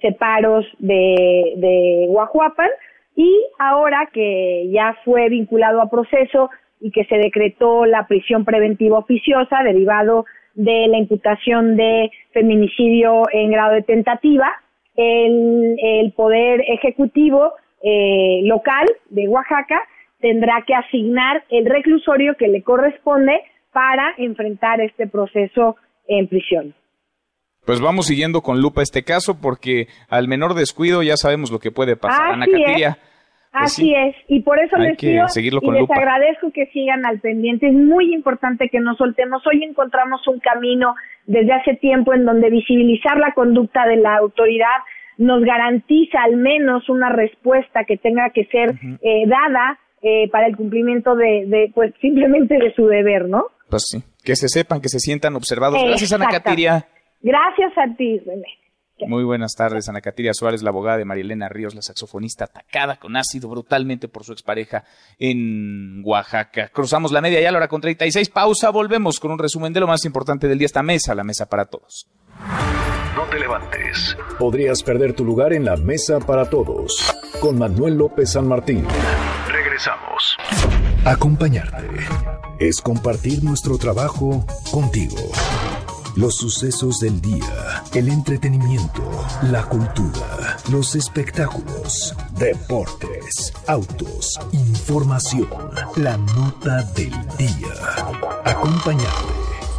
Speaker 30: separos de, de Guajuapan y ahora que ya fue vinculado a proceso, y que se decretó la prisión preventiva oficiosa derivado de la imputación de feminicidio en grado de tentativa. El, el Poder Ejecutivo eh, local de Oaxaca tendrá que asignar el reclusorio que le corresponde para enfrentar este proceso en prisión.
Speaker 3: Pues vamos siguiendo con lupa este caso porque al menor descuido ya sabemos lo que puede pasar. Ana Catiria,
Speaker 30: pues Así es, y por eso les pido y les agradezco que sigan al pendiente. Es muy importante que nos soltemos. Hoy encontramos un camino desde hace tiempo en donde visibilizar la conducta de la autoridad nos garantiza al menos una respuesta que tenga que ser eh, dada eh, para el cumplimiento de, de, pues simplemente de su deber, ¿no?
Speaker 3: Pues sí, que se sepan, que se sientan observados. Gracias, Ana Catiria.
Speaker 30: Gracias a ti, René.
Speaker 3: Muy buenas tardes, Ana Catiria Suárez, la abogada de Marilena Ríos, la saxofonista atacada con ácido brutalmente por su expareja en Oaxaca. Cruzamos la media ya a la hora con 36. Pausa, volvemos con un resumen de lo más importante del día. Esta mesa, la mesa para todos.
Speaker 1: No te levantes. Podrías perder tu lugar en la mesa para todos. Con Manuel López San Martín. Regresamos. Acompañarte es compartir nuestro trabajo contigo. Los sucesos del día, el entretenimiento, la cultura, los espectáculos, deportes, autos, información, la nota del día. Acompañarte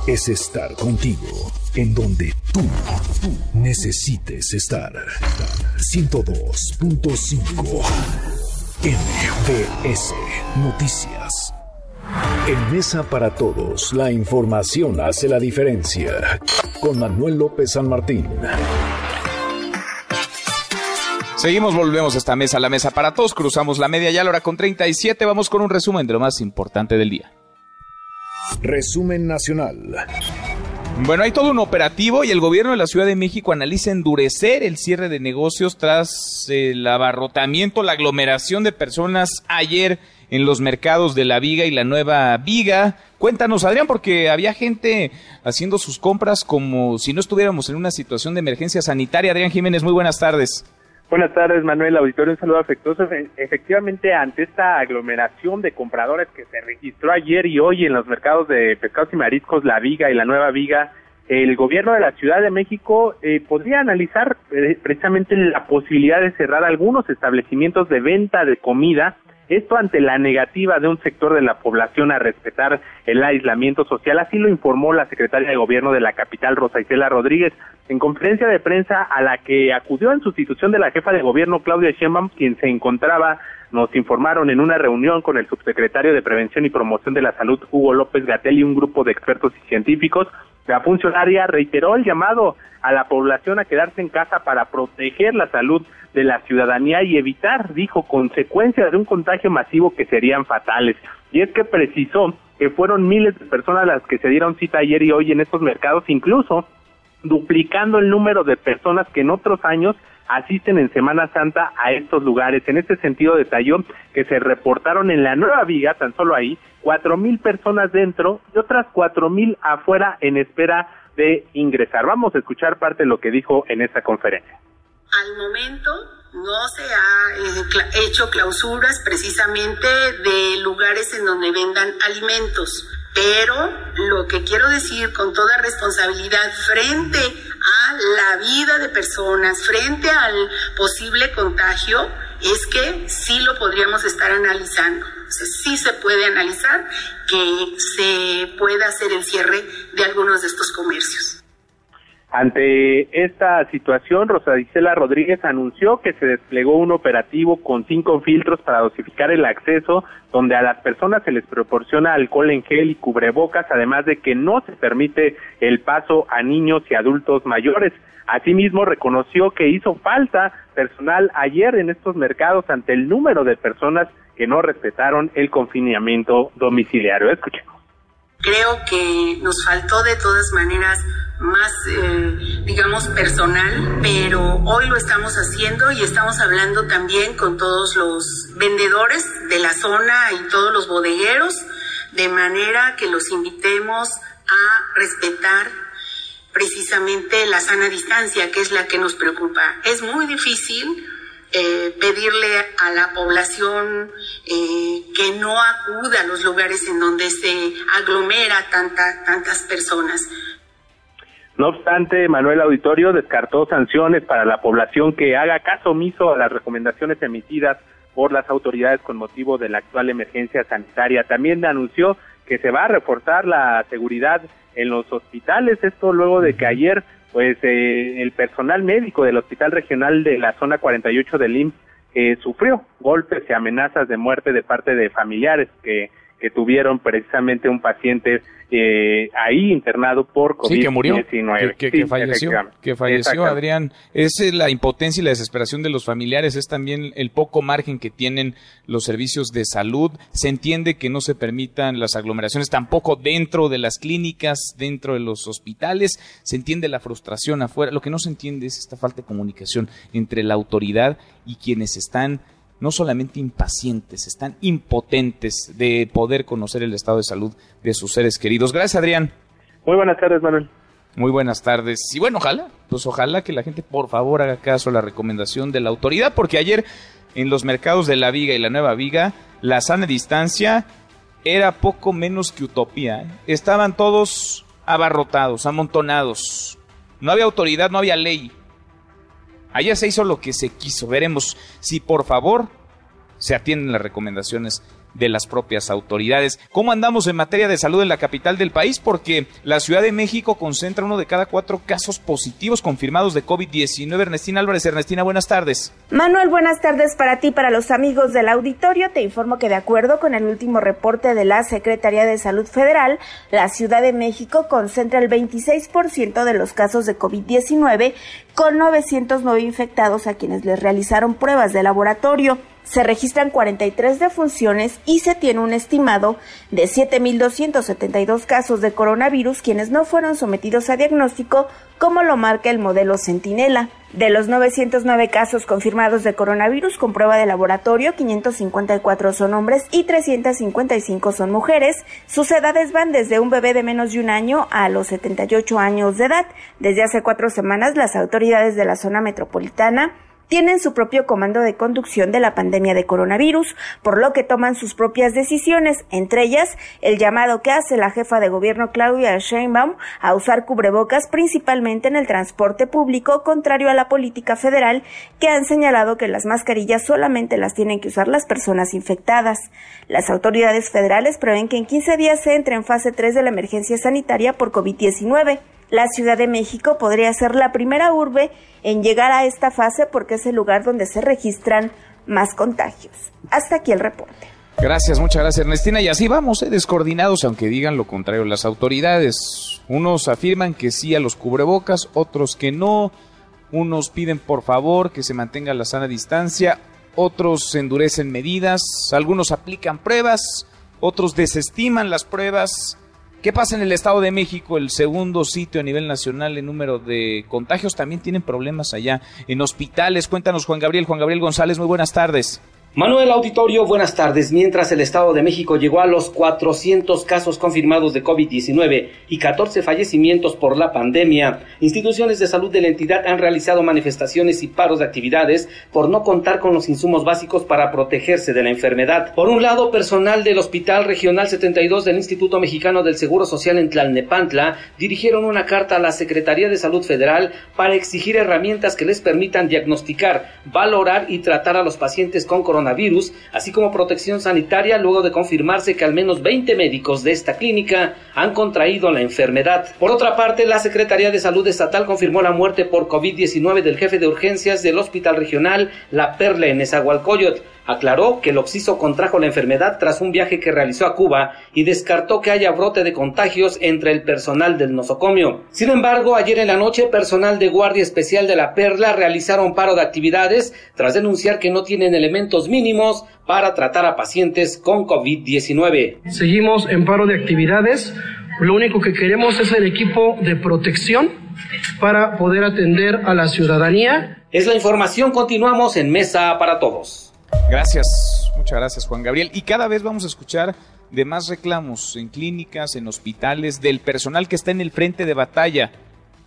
Speaker 1: es estar contigo en donde tú, necesites estar. 102.5 MBS Noticias. En Mesa para Todos, la información hace la diferencia. Con Manuel López San Martín.
Speaker 3: Seguimos, volvemos a esta mesa, la mesa para todos. Cruzamos la media ya a la hora con 37. Vamos con un resumen de lo más importante del día.
Speaker 1: Resumen nacional.
Speaker 3: Bueno, hay todo un operativo y el gobierno de la Ciudad de México analiza endurecer el cierre de negocios tras el abarrotamiento, la aglomeración de personas ayer en los mercados de la Viga y la Nueva Viga. Cuéntanos, Adrián, porque había gente haciendo sus compras como si no estuviéramos en una situación de emergencia sanitaria. Adrián Jiménez, muy buenas tardes.
Speaker 31: Buenas tardes, Manuel. Auditorio, un saludo afectuoso. Efectivamente, ante esta aglomeración de compradores que se registró ayer y hoy en los mercados de pescados y mariscos, La Viga y la Nueva Viga, el gobierno de la Ciudad de México eh, podría analizar eh, precisamente la posibilidad de cerrar algunos establecimientos de venta de comida esto ante la negativa de un sector de la población a respetar el aislamiento social, así lo informó la secretaria de Gobierno de la capital, Rosa Isela Rodríguez, en conferencia de prensa a la que acudió en sustitución de la jefa de Gobierno, Claudia Sheinbaum, quien se encontraba nos informaron en una reunión con el subsecretario de Prevención y Promoción de la Salud, Hugo López Gatel, y un grupo de expertos y científicos. La funcionaria reiteró el llamado a la población a quedarse en casa para proteger la salud de la ciudadanía y evitar, dijo, consecuencias de un contagio masivo que serían fatales. Y es que precisó que fueron miles de personas las que se dieron cita ayer y hoy en estos mercados, incluso duplicando el número de personas que en otros años asisten en Semana Santa a estos lugares. En este sentido detalló que se reportaron en la Nueva Viga, tan solo ahí, cuatro mil personas dentro y otras cuatro mil afuera en espera de ingresar. Vamos a escuchar parte de lo que dijo en esta conferencia.
Speaker 32: Al momento no se ha eh, hecho clausuras precisamente de lugares en donde vendan alimentos pero lo que quiero decir con toda responsabilidad frente a la vida de personas, frente al posible contagio, es que sí lo podríamos estar analizando. sí se puede analizar que se pueda hacer el cierre de algunos de estos comercios.
Speaker 31: Ante esta situación, Rosa Isela Rodríguez anunció que se desplegó un operativo con cinco filtros para dosificar el acceso, donde a las personas se les proporciona alcohol en gel y cubrebocas, además de que no se permite el paso a niños y adultos mayores. Asimismo, reconoció que hizo falta personal ayer en estos mercados ante el número de personas que no respetaron el confinamiento domiciliario. Escuchemos.
Speaker 32: Creo que nos faltó de todas maneras más, eh, digamos, personal, pero hoy lo estamos haciendo y estamos hablando también con todos los vendedores de la zona y todos los bodegueros, de manera que los invitemos a respetar precisamente la sana distancia, que es la que nos preocupa. Es muy difícil eh, pedirle a la población eh, que no acuda a los lugares en donde se aglomera tanta, tantas personas.
Speaker 31: No obstante, Manuel Auditorio descartó sanciones para la población que haga caso omiso a las recomendaciones emitidas por las autoridades con motivo de la actual emergencia sanitaria. También anunció que se va a reforzar la seguridad en los hospitales, esto luego de que ayer pues eh, el personal médico del Hospital Regional de la Zona 48 del IMSS eh, sufrió golpes y amenazas de muerte de parte de familiares que, que tuvieron precisamente un paciente eh, ahí internado por COVID-19.
Speaker 3: Sí, que murió, que, falleció, que falleció Adrián. Es eh, la impotencia y la desesperación de los familiares, es también el poco margen que tienen los servicios de salud. Se entiende que no se permitan las aglomeraciones tampoco dentro de las clínicas, dentro de los hospitales. Se entiende la frustración afuera. Lo que no se entiende es esta falta de comunicación entre la autoridad y quienes están no solamente impacientes, están impotentes de poder conocer el estado de salud de sus seres queridos. Gracias, Adrián.
Speaker 31: Muy buenas tardes, Manuel.
Speaker 3: Muy buenas tardes. Y bueno, ojalá, pues ojalá que la gente por favor haga caso a la recomendación de la autoridad, porque ayer en los mercados de la Viga y la Nueva Viga, la sana distancia era poco menos que utopía. ¿eh? Estaban todos abarrotados, amontonados. No había autoridad, no había ley. Allá se hizo lo que se quiso. Veremos si por favor se atienden las recomendaciones de las propias autoridades. ¿Cómo andamos en materia de salud en la capital del país? Porque la Ciudad de México concentra uno de cada cuatro casos positivos confirmados de COVID-19. Ernestina Álvarez, Ernestina, buenas tardes.
Speaker 33: Manuel, buenas tardes para ti, para los amigos del auditorio. Te informo que de acuerdo con el último reporte de la Secretaría de Salud Federal, la Ciudad de México concentra el 26% de los casos de COVID-19 con 909 infectados a quienes les realizaron pruebas de laboratorio se registran 43 defunciones y se tiene un estimado de 7.272 casos de coronavirus quienes no fueron sometidos a diagnóstico como lo marca el modelo Centinela. De los 909 casos confirmados de coronavirus con prueba de laboratorio, 554 son hombres y 355 son mujeres. Sus edades van desde un bebé de menos de un año a los 78 años de edad. Desde hace cuatro semanas, las autoridades de la zona metropolitana tienen su propio comando de conducción de la pandemia de coronavirus, por lo que toman sus propias decisiones, entre ellas el llamado que hace la jefa de gobierno Claudia Sheinbaum a usar cubrebocas principalmente en el transporte público, contrario a la política federal que han señalado que las mascarillas solamente las tienen que usar las personas infectadas. Las autoridades federales prevén que en 15 días se entre en fase 3 de la emergencia sanitaria por COVID-19. La Ciudad de México podría ser la primera urbe en llegar a esta fase porque es el lugar donde se registran más contagios. Hasta aquí el reporte.
Speaker 3: Gracias, muchas gracias Ernestina. Y así vamos, eh, descoordinados, aunque digan lo contrario las autoridades. Unos afirman que sí a los cubrebocas, otros que no. Unos piden por favor que se mantenga la sana distancia, otros endurecen medidas, algunos aplican pruebas, otros desestiman las pruebas. ¿Qué pasa en el Estado de México, el segundo sitio a nivel nacional en número de contagios? También tienen problemas allá en hospitales. Cuéntanos, Juan Gabriel. Juan Gabriel González, muy buenas tardes.
Speaker 34: Manuel Auditorio, buenas tardes. Mientras el Estado de México llegó a los 400 casos confirmados de COVID-19 y 14 fallecimientos por la pandemia, instituciones de salud de la entidad han realizado manifestaciones y paros de actividades por no contar con los insumos básicos para protegerse de la enfermedad. Por un lado, personal del Hospital Regional 72 del Instituto Mexicano del Seguro Social en Tlalnepantla dirigieron una carta a la Secretaría de Salud Federal para exigir herramientas que les permitan diagnosticar, valorar y tratar a los pacientes con coronavirus coronavirus, así como protección sanitaria luego de confirmarse que al menos 20 médicos de esta clínica han contraído la enfermedad. Por otra parte, la Secretaría de Salud Estatal confirmó la muerte por COVID-19 del jefe de urgencias del Hospital Regional La Perla en Esahualcoyot, aclaró que el Oxiso contrajo la enfermedad tras un viaje que realizó a Cuba y descartó que haya brote de contagios entre el personal del nosocomio. Sin embargo, ayer en la noche, personal de Guardia Especial de la Perla realizaron paro de actividades tras denunciar que no tienen elementos mínimos para tratar a pacientes con COVID-19.
Speaker 35: Seguimos en paro de actividades. Lo único que queremos es el equipo de protección para poder atender a la ciudadanía.
Speaker 34: Es la información, continuamos en Mesa para Todos.
Speaker 3: Gracias, muchas gracias Juan Gabriel. Y cada vez vamos a escuchar de más reclamos en clínicas, en hospitales, del personal que está en el frente de batalla.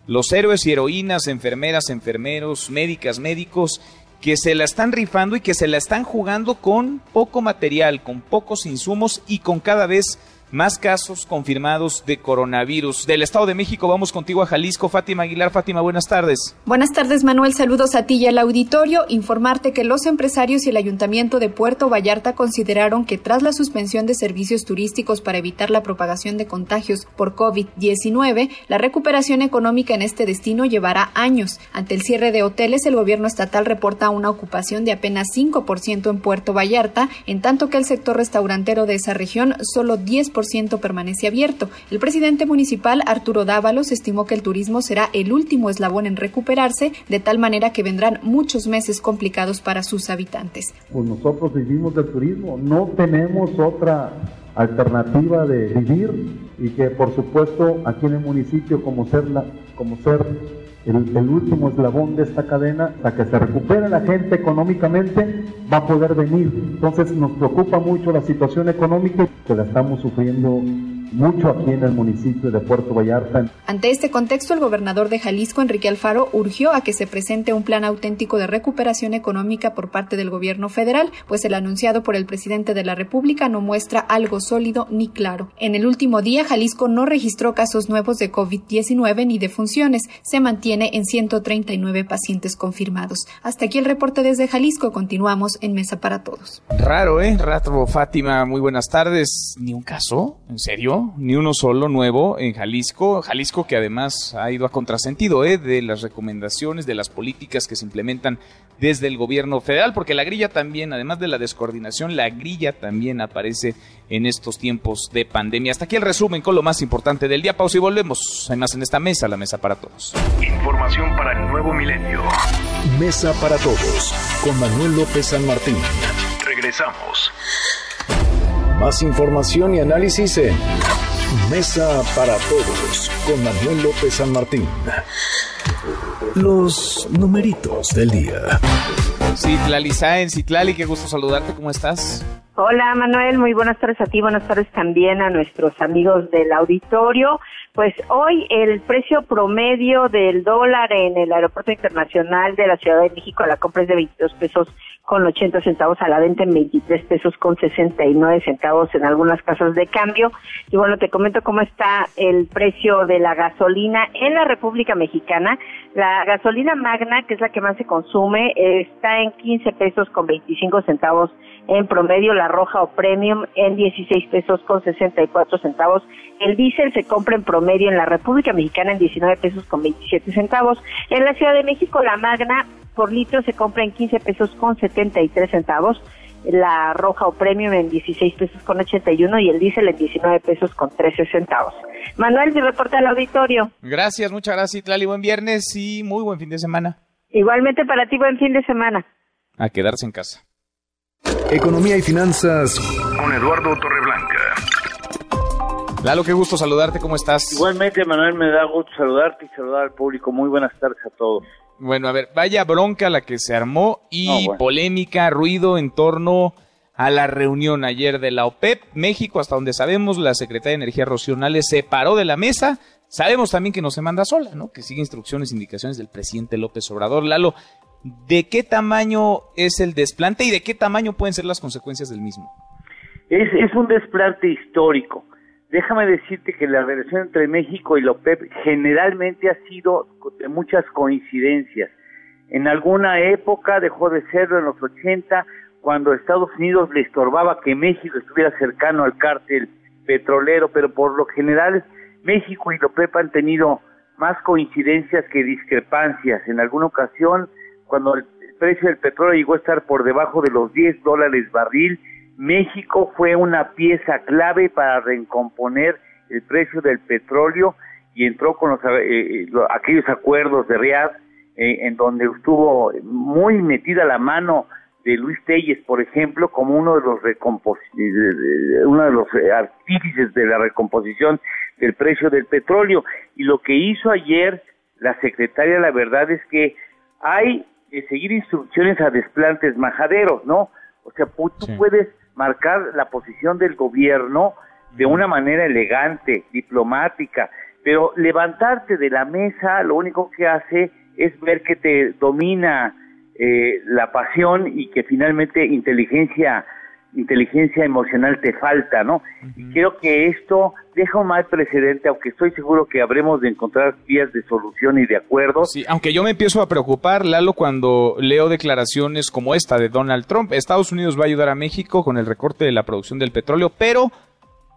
Speaker 3: Los héroes y heroínas, enfermeras, enfermeros, médicas, médicos, que se la están rifando y que se la están jugando con poco material, con pocos insumos y con cada vez más casos confirmados de coronavirus. Del Estado de México vamos contigo a Jalisco. Fátima Aguilar. Fátima, buenas tardes.
Speaker 36: Buenas tardes, Manuel. Saludos a ti y al auditorio. Informarte que los empresarios y el Ayuntamiento de Puerto Vallarta consideraron que tras la suspensión de servicios turísticos para evitar la propagación de contagios por COVID-19, la recuperación económica en este destino llevará años. Ante el cierre de hoteles, el gobierno estatal reporta una ocupación de apenas 5% en Puerto Vallarta, en tanto que el sector restaurantero de esa región solo 10% permanece abierto. El presidente municipal, Arturo Dávalos, estimó que el turismo será el último eslabón en recuperarse, de tal manera que vendrán muchos meses complicados para sus habitantes.
Speaker 37: Pues nosotros vivimos del turismo, no tenemos otra alternativa de vivir y que por supuesto aquí en el municipio como ser, la, como ser el, último eslabón de esta cadena, hasta que se recupere la gente económicamente, va a poder venir. Entonces nos preocupa mucho la situación económica que la estamos sufriendo mucho aquí en el municipio de Puerto Vallarta.
Speaker 36: Ante este contexto, el gobernador de Jalisco, Enrique Alfaro, urgió a que se presente un plan auténtico de recuperación económica por parte del gobierno federal, pues el anunciado por el presidente de la República no muestra algo sólido ni claro. En el último día, Jalisco no registró casos nuevos de COVID-19 ni defunciones. Se mantiene en 139 pacientes confirmados. Hasta aquí el reporte desde Jalisco. Continuamos en Mesa para Todos.
Speaker 3: Raro, ¿eh? Rato, Fátima, muy buenas tardes. ¿Ni un caso? ¿En serio? Ni uno solo nuevo en Jalisco. Jalisco que además ha ido a contrasentido ¿eh? de las recomendaciones, de las políticas que se implementan desde el gobierno federal, porque la grilla también, además de la descoordinación, la grilla también aparece en estos tiempos de pandemia. Hasta aquí el resumen con lo más importante del día. Pausa y volvemos. Hay más en esta mesa, la mesa para todos.
Speaker 1: Información para el nuevo milenio. Mesa para todos con Manuel López San Martín. Regresamos. Más información y análisis en Mesa para Todos con Manuel López San Martín. Los numeritos del día.
Speaker 3: Citlali Sáenz, Citlali, qué gusto saludarte, ¿cómo estás?
Speaker 28: Hola Manuel, muy buenas tardes a ti, buenas tardes también a nuestros amigos del auditorio. Pues hoy el precio promedio del dólar en el aeropuerto internacional de la Ciudad de México a la compra es de 22 pesos con 80 centavos a la venta en 23 pesos con 69 centavos en algunas casas de cambio. Y bueno, te comento cómo está el precio de la gasolina en la República Mexicana. La gasolina magna, que es la que más se consume, está en 15 pesos con 25 centavos en promedio, la roja o premium en 16 pesos con 64 centavos. El diésel se compra en promedio en la República Mexicana en 19 pesos con 27 centavos. En la Ciudad de México, la magna por litro se compra en 15 pesos con 73 centavos, la roja o premium en 16 pesos con 81 y el diésel en 19 pesos con 13 centavos. Manuel, mi reporte al auditorio.
Speaker 3: Gracias, muchas gracias, Tlali. Buen viernes y muy buen fin de semana.
Speaker 28: Igualmente para ti, buen fin de semana.
Speaker 3: A quedarse en casa.
Speaker 1: Economía y finanzas con Eduardo Torreblanca.
Speaker 3: Lalo, qué gusto saludarte, ¿cómo estás?
Speaker 38: Igualmente, Manuel, me da gusto saludarte y saludar al público. Muy buenas tardes a todos.
Speaker 3: Bueno, a ver, vaya bronca la que se armó y polémica, ruido en torno a la reunión ayer de la OPEP. México, hasta donde sabemos, la secretaria de Energía Rocío se paró de la mesa. Sabemos también que no se manda sola, ¿no? Que sigue instrucciones, indicaciones del presidente López Obrador. Lalo, ¿de qué tamaño es el desplante y de qué tamaño pueden ser las consecuencias del mismo?
Speaker 38: Es, es un desplante histórico. Déjame decirte que la relación entre México y la generalmente ha sido de muchas coincidencias. En alguna época dejó de serlo en los 80, cuando Estados Unidos le estorbaba que México estuviera cercano al cártel petrolero, pero por lo general México y la han tenido más coincidencias que discrepancias. En alguna ocasión, cuando el precio del petróleo llegó a estar por debajo de los 10 dólares barril, México fue una pieza clave para recomponer el precio del petróleo y entró con los, eh, eh, aquellos acuerdos de Riyadh eh, en donde estuvo muy metida la mano de Luis Telles, por ejemplo, como uno de los uno de los artífices de la recomposición del precio del petróleo. Y lo que hizo ayer la secretaria, la verdad es que hay que seguir instrucciones a desplantes majaderos, ¿no? O sea, tú puedes marcar la posición del gobierno de una manera elegante, diplomática, pero levantarte de la mesa lo único que hace es ver que te domina eh, la pasión y que finalmente inteligencia inteligencia emocional te falta, ¿no? Y creo que esto deja un mal precedente, aunque estoy seguro que habremos de encontrar vías de solución y de acuerdo.
Speaker 3: Sí, aunque yo me empiezo a preocupar, Lalo, cuando leo declaraciones como esta de Donald Trump. Estados Unidos va a ayudar a México con el recorte de la producción del petróleo, pero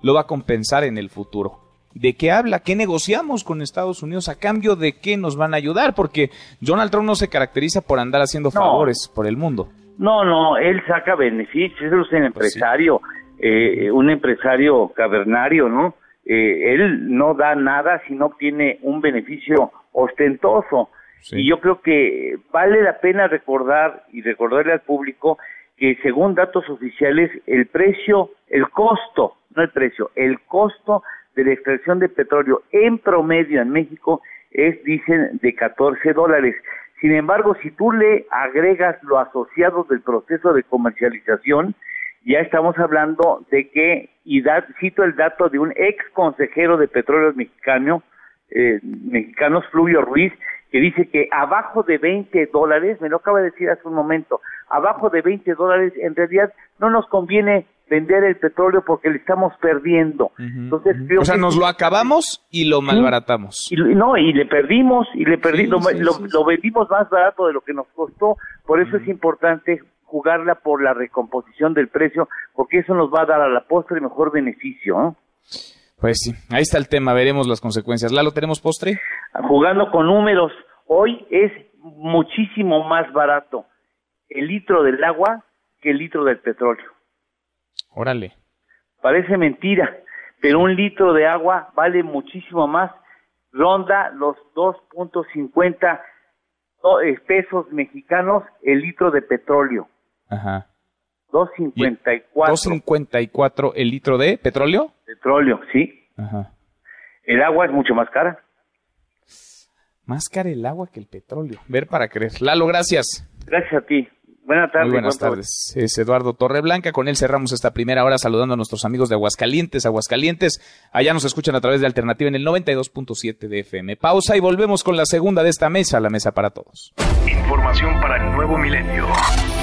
Speaker 3: lo va a compensar en el futuro. ¿De qué habla? ¿Qué negociamos con Estados Unidos? ¿A cambio de qué nos van a ayudar? Porque Donald Trump no se caracteriza por andar haciendo favores por el mundo.
Speaker 38: No, no, él saca beneficios, es un pues empresario, eh, un empresario cavernario, ¿no? Eh, él no da nada si no obtiene un beneficio ostentoso. Y yo creo que vale la pena recordar y recordarle al público que según datos oficiales el precio, el costo, no el precio, el costo de la extracción de petróleo en promedio en México es, dicen, de 14 dólares. Sin embargo, si tú le agregas lo asociado del proceso de comercialización, ya estamos hablando de que, y cito el dato de un ex consejero de petróleos mexicano, eh, mexicanos, Fluvio Ruiz, que dice que abajo de 20 dólares, me lo acaba de decir hace un momento, abajo de 20 dólares en realidad no nos conviene vender el petróleo porque le estamos perdiendo. Entonces,
Speaker 3: creo o sea, nos lo acabamos y lo malbaratamos.
Speaker 38: Y, no, y le perdimos, y le perdimos, lo, vendimos más barato de lo que nos costó, por eso es importante jugarla por la recomposición del precio, porque eso nos va a dar a la postre mejor beneficio.
Speaker 3: Pues sí, ahí está el tema, veremos las consecuencias. ¿Lalo, tenemos postre?
Speaker 38: Jugando con números, hoy es muchísimo más barato el litro del agua que el litro del petróleo.
Speaker 3: Órale.
Speaker 38: Parece mentira, pero un litro de agua vale muchísimo más, ronda los 2.50 pesos mexicanos el litro de petróleo.
Speaker 3: Ajá.
Speaker 38: 2.54.
Speaker 3: 2.54 el litro de petróleo?
Speaker 38: Petróleo, sí. Ajá. El agua es mucho más cara.
Speaker 3: Más cara el agua que el petróleo. Ver para creer. Lalo, gracias.
Speaker 38: Gracias a ti. Buenas tardes.
Speaker 3: Muy buenas tardes. Es Eduardo Torreblanca. Con él cerramos esta primera hora saludando a nuestros amigos de Aguascalientes. Aguascalientes, allá nos escuchan a través de Alternativa en el 92.7 de FM. Pausa y volvemos con la segunda de esta mesa, la mesa para todos.
Speaker 1: Información para el nuevo milenio.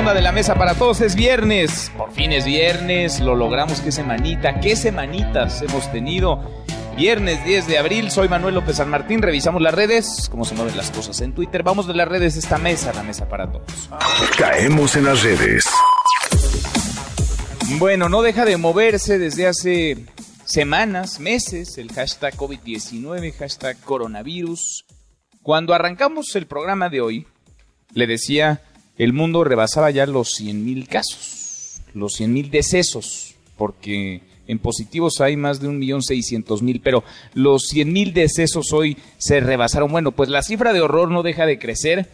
Speaker 3: Segunda de la mesa para todos. Es viernes, por fin es viernes, lo logramos. Qué semanita, qué semanitas hemos tenido. Viernes 10 de abril, soy Manuel López San Martín. Revisamos las redes, cómo se mueven las cosas en Twitter. Vamos de las redes esta mesa, la mesa para todos.
Speaker 1: Caemos en las redes.
Speaker 3: Bueno, no deja de moverse desde hace semanas, meses, el hashtag COVID-19, hashtag coronavirus. Cuando arrancamos el programa de hoy, le decía el mundo rebasaba ya los 100.000 casos, los 100.000 decesos, porque en positivos hay más de 1.600.000, pero los 100.000 decesos hoy se rebasaron. Bueno, pues la cifra de horror no deja de crecer.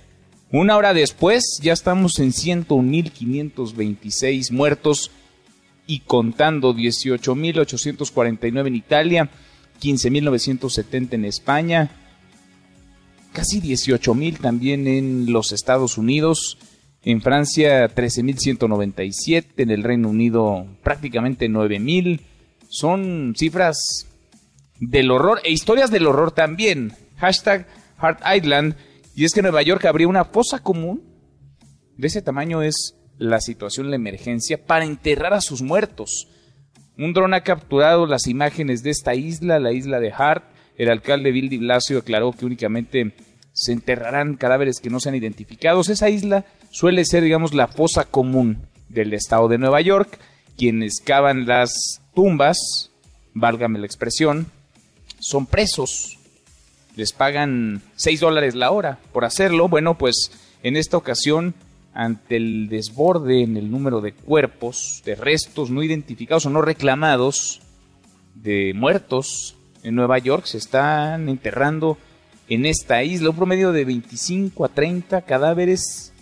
Speaker 3: Una hora después ya estamos en 101.526 muertos y contando 18.849 en Italia, 15.970 en España, casi 18.000 también en los Estados Unidos en Francia 13.197, en el Reino Unido prácticamente 9.000. Son cifras del horror e historias del horror también. Hashtag Heart Island. Y es que Nueva York abrió una fosa común. De ese tamaño es la situación, la emergencia, para enterrar a sus muertos. Un dron ha capturado las imágenes de esta isla, la isla de Hart. El alcalde Bill de Blasio declaró que únicamente se enterrarán cadáveres que no sean identificados. Esa isla suele ser, digamos, la fosa común del estado de Nueva York. Quienes cavan las tumbas, válgame la expresión, son presos. Les pagan 6 dólares la hora por hacerlo. Bueno, pues en esta ocasión, ante el desborde en el número de cuerpos, de restos no identificados o no reclamados, de muertos en Nueva York, se están enterrando en esta isla, un promedio de 25 a 30 cadáveres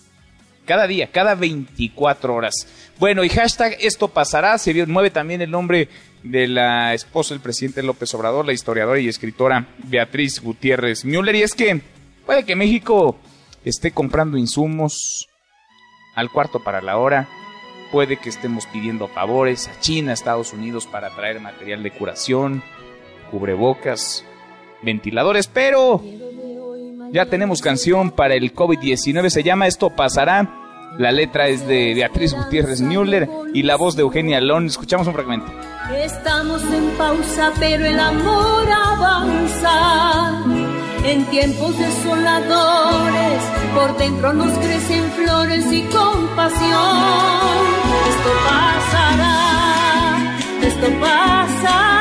Speaker 3: cada día, cada 24 horas. Bueno, y hashtag esto pasará, se mueve también el nombre de la esposa del presidente López Obrador, la historiadora y escritora Beatriz Gutiérrez Müller, y es que puede que México esté comprando insumos al cuarto para la hora, puede que estemos pidiendo favores a China, a Estados Unidos para traer material de curación, cubrebocas, ventiladores, pero ya tenemos canción para el COVID-19, se llama Esto pasará. La letra es de Beatriz Gutiérrez Müller y la voz de Eugenia Lón. Escuchamos un fragmento.
Speaker 39: Estamos en pausa, pero el amor avanza. En tiempos desoladores, por dentro nos crecen flores y compasión. Esto pasará, esto pasará.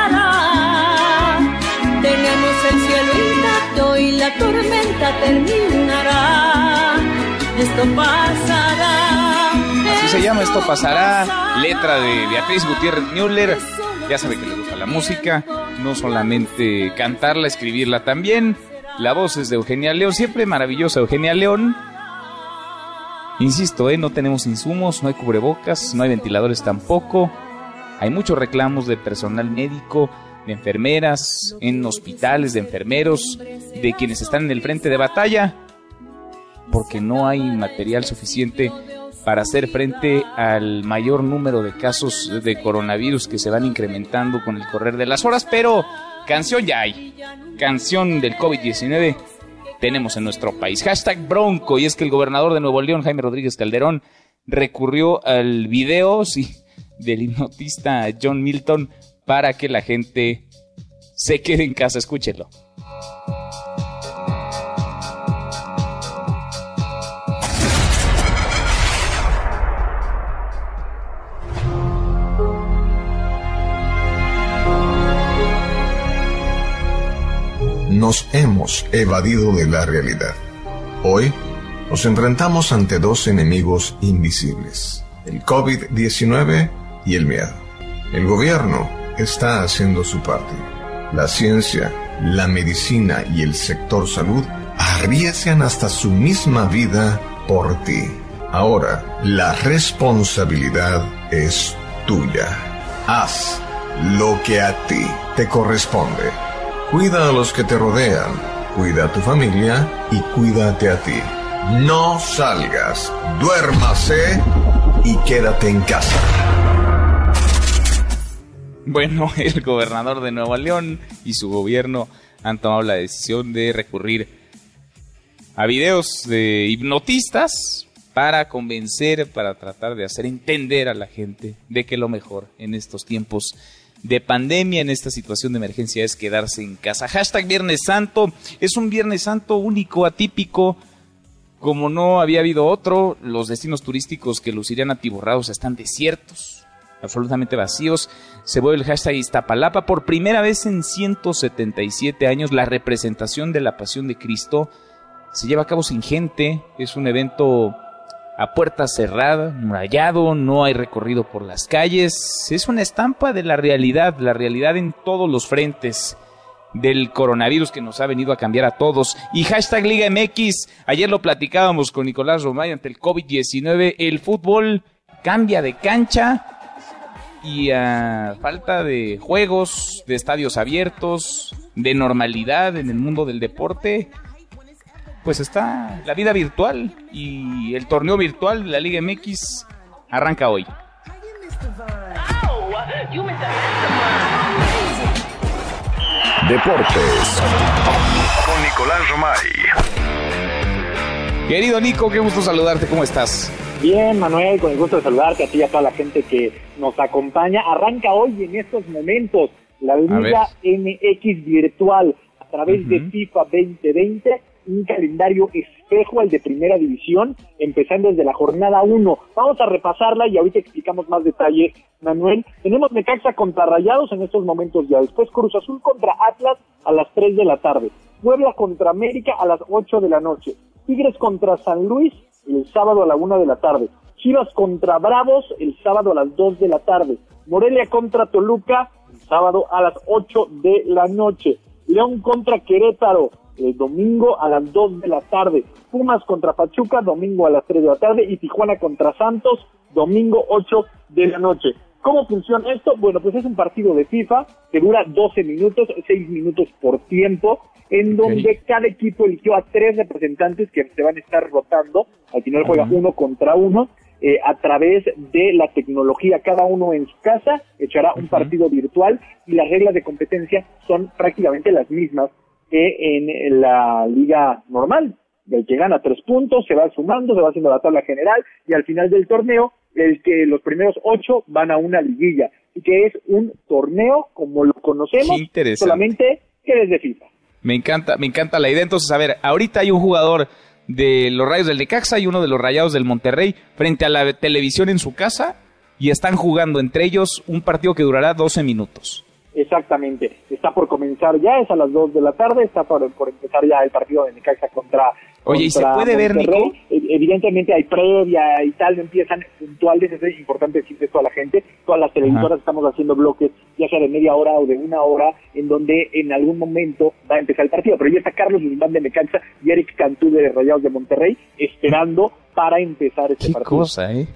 Speaker 39: La tormenta terminará. Esto pasará.
Speaker 3: Así se llama Esto pasará. Letra de Beatriz Gutiérrez Müller. Ya sabe que le gusta la música. No solamente cantarla, escribirla también. La voz es de Eugenia León. Siempre maravillosa Eugenia León. Insisto, ¿eh? no tenemos insumos, no hay cubrebocas, no hay ventiladores tampoco. Hay muchos reclamos de personal médico, de enfermeras, en hospitales, de enfermeros, de quienes están en el frente de batalla, porque no hay material suficiente para hacer frente al mayor número de casos de coronavirus que se van incrementando con el correr de las horas, pero canción ya hay, canción del COVID-19 tenemos en nuestro país. Hashtag Bronco, y es que el gobernador de Nuevo León, Jaime Rodríguez Calderón, recurrió al video sí, del hipnotista John Milton para que la gente se quede en casa. Escúchelo.
Speaker 1: Nos hemos evadido de la realidad. Hoy nos enfrentamos ante dos enemigos invisibles, el COVID-19 y el miedo. El gobierno está haciendo su parte. La ciencia, la medicina y el sector salud arriesgan hasta su misma vida por ti. Ahora, la responsabilidad es tuya. Haz lo que a ti te corresponde. Cuida a los que te rodean, cuida a tu familia y cuídate a ti. No salgas, duérmase y quédate en casa.
Speaker 3: Bueno, el gobernador de Nueva León y su gobierno han tomado la decisión de recurrir a videos de hipnotistas para convencer, para tratar de hacer entender a la gente de que lo mejor en estos tiempos de pandemia, en esta situación de emergencia, es quedarse en casa. Hashtag Viernes Santo es un Viernes Santo único, atípico, como no había habido otro. Los destinos turísticos que lucirían atiborrados están desiertos absolutamente vacíos. Se vuelve el hashtag Iztapalapa. Por primera vez en 177 años, la representación de la Pasión de Cristo se lleva a cabo sin gente. Es un evento a puerta cerrada, murallado, no hay recorrido por las calles. Es una estampa de la realidad, la realidad en todos los frentes del coronavirus que nos ha venido a cambiar a todos. Y hashtag Liga MX, ayer lo platicábamos con Nicolás Romay ante el COVID-19, el fútbol cambia de cancha y a falta de juegos, de estadios abiertos, de normalidad en el mundo del deporte, pues está la vida virtual y el torneo virtual de la Liga MX arranca hoy.
Speaker 1: Deportes con Nicolás Romay.
Speaker 3: Querido Nico, qué gusto saludarte, ¿cómo estás?
Speaker 40: Bien, Manuel, con el gusto de saludarte a ti y a toda la gente que nos acompaña. Arranca hoy en estos momentos la Liga MX virtual a través de FIFA 2020, un calendario espejo al de primera división, empezando desde la jornada 1. Vamos a repasarla y ahorita explicamos más detalles, Manuel. Tenemos Necaxa contra Rayados en estos momentos ya. Después Cruz Azul contra Atlas a las 3 de la tarde. Puebla contra América a las 8 de la noche. Tigres contra San Luis el sábado a la una de la tarde. Chivas contra Bravos el sábado a las 2 de la tarde. Morelia contra Toluca el sábado a las 8 de la noche. León contra Querétaro, el domingo a las 2 de la tarde. Pumas contra Pachuca, domingo a las 3 de la tarde. Y Tijuana contra Santos, domingo 8 de la noche. ¿Cómo funciona esto? Bueno, pues es un partido de FIFA que dura 12 minutos, 6 minutos por tiempo, en donde cada equipo eligió a tres representantes que se van a estar rotando. Al final juega uno contra uno. Eh, a través de la tecnología, cada uno en su casa echará un partido virtual y las reglas de competencia son prácticamente las mismas que en la liga normal. El que gana tres puntos se va sumando, se va haciendo la tabla general y al final del torneo el que los primeros ocho van a una liguilla y que es un torneo como lo conocemos, solamente que desde FIFA.
Speaker 3: Me encanta, me encanta la idea. Entonces, a ver, ahorita hay un jugador de los Rayos del Necaxa y uno de los Rayados del Monterrey frente a la televisión en su casa y están jugando entre ellos un partido que durará 12 minutos.
Speaker 40: Exactamente, está por comenzar ya, es a las 2 de la tarde, está por, por empezar ya el partido de Necaxa contra
Speaker 3: Oye, ¿y se puede ver, Nico?
Speaker 40: E, evidentemente hay previa y tal, empiezan puntuales, es importante decirle esto a la gente. Todas las televisoras estamos haciendo bloques, ya sea de media hora o de una hora, en donde en algún momento va a empezar el partido. Pero ya está Carlos Limán de Mecanza y Eric Cantú de Rayados de Monterrey esperando para empezar este
Speaker 3: ¿Qué
Speaker 40: partido.
Speaker 3: Qué cosa, ¿eh?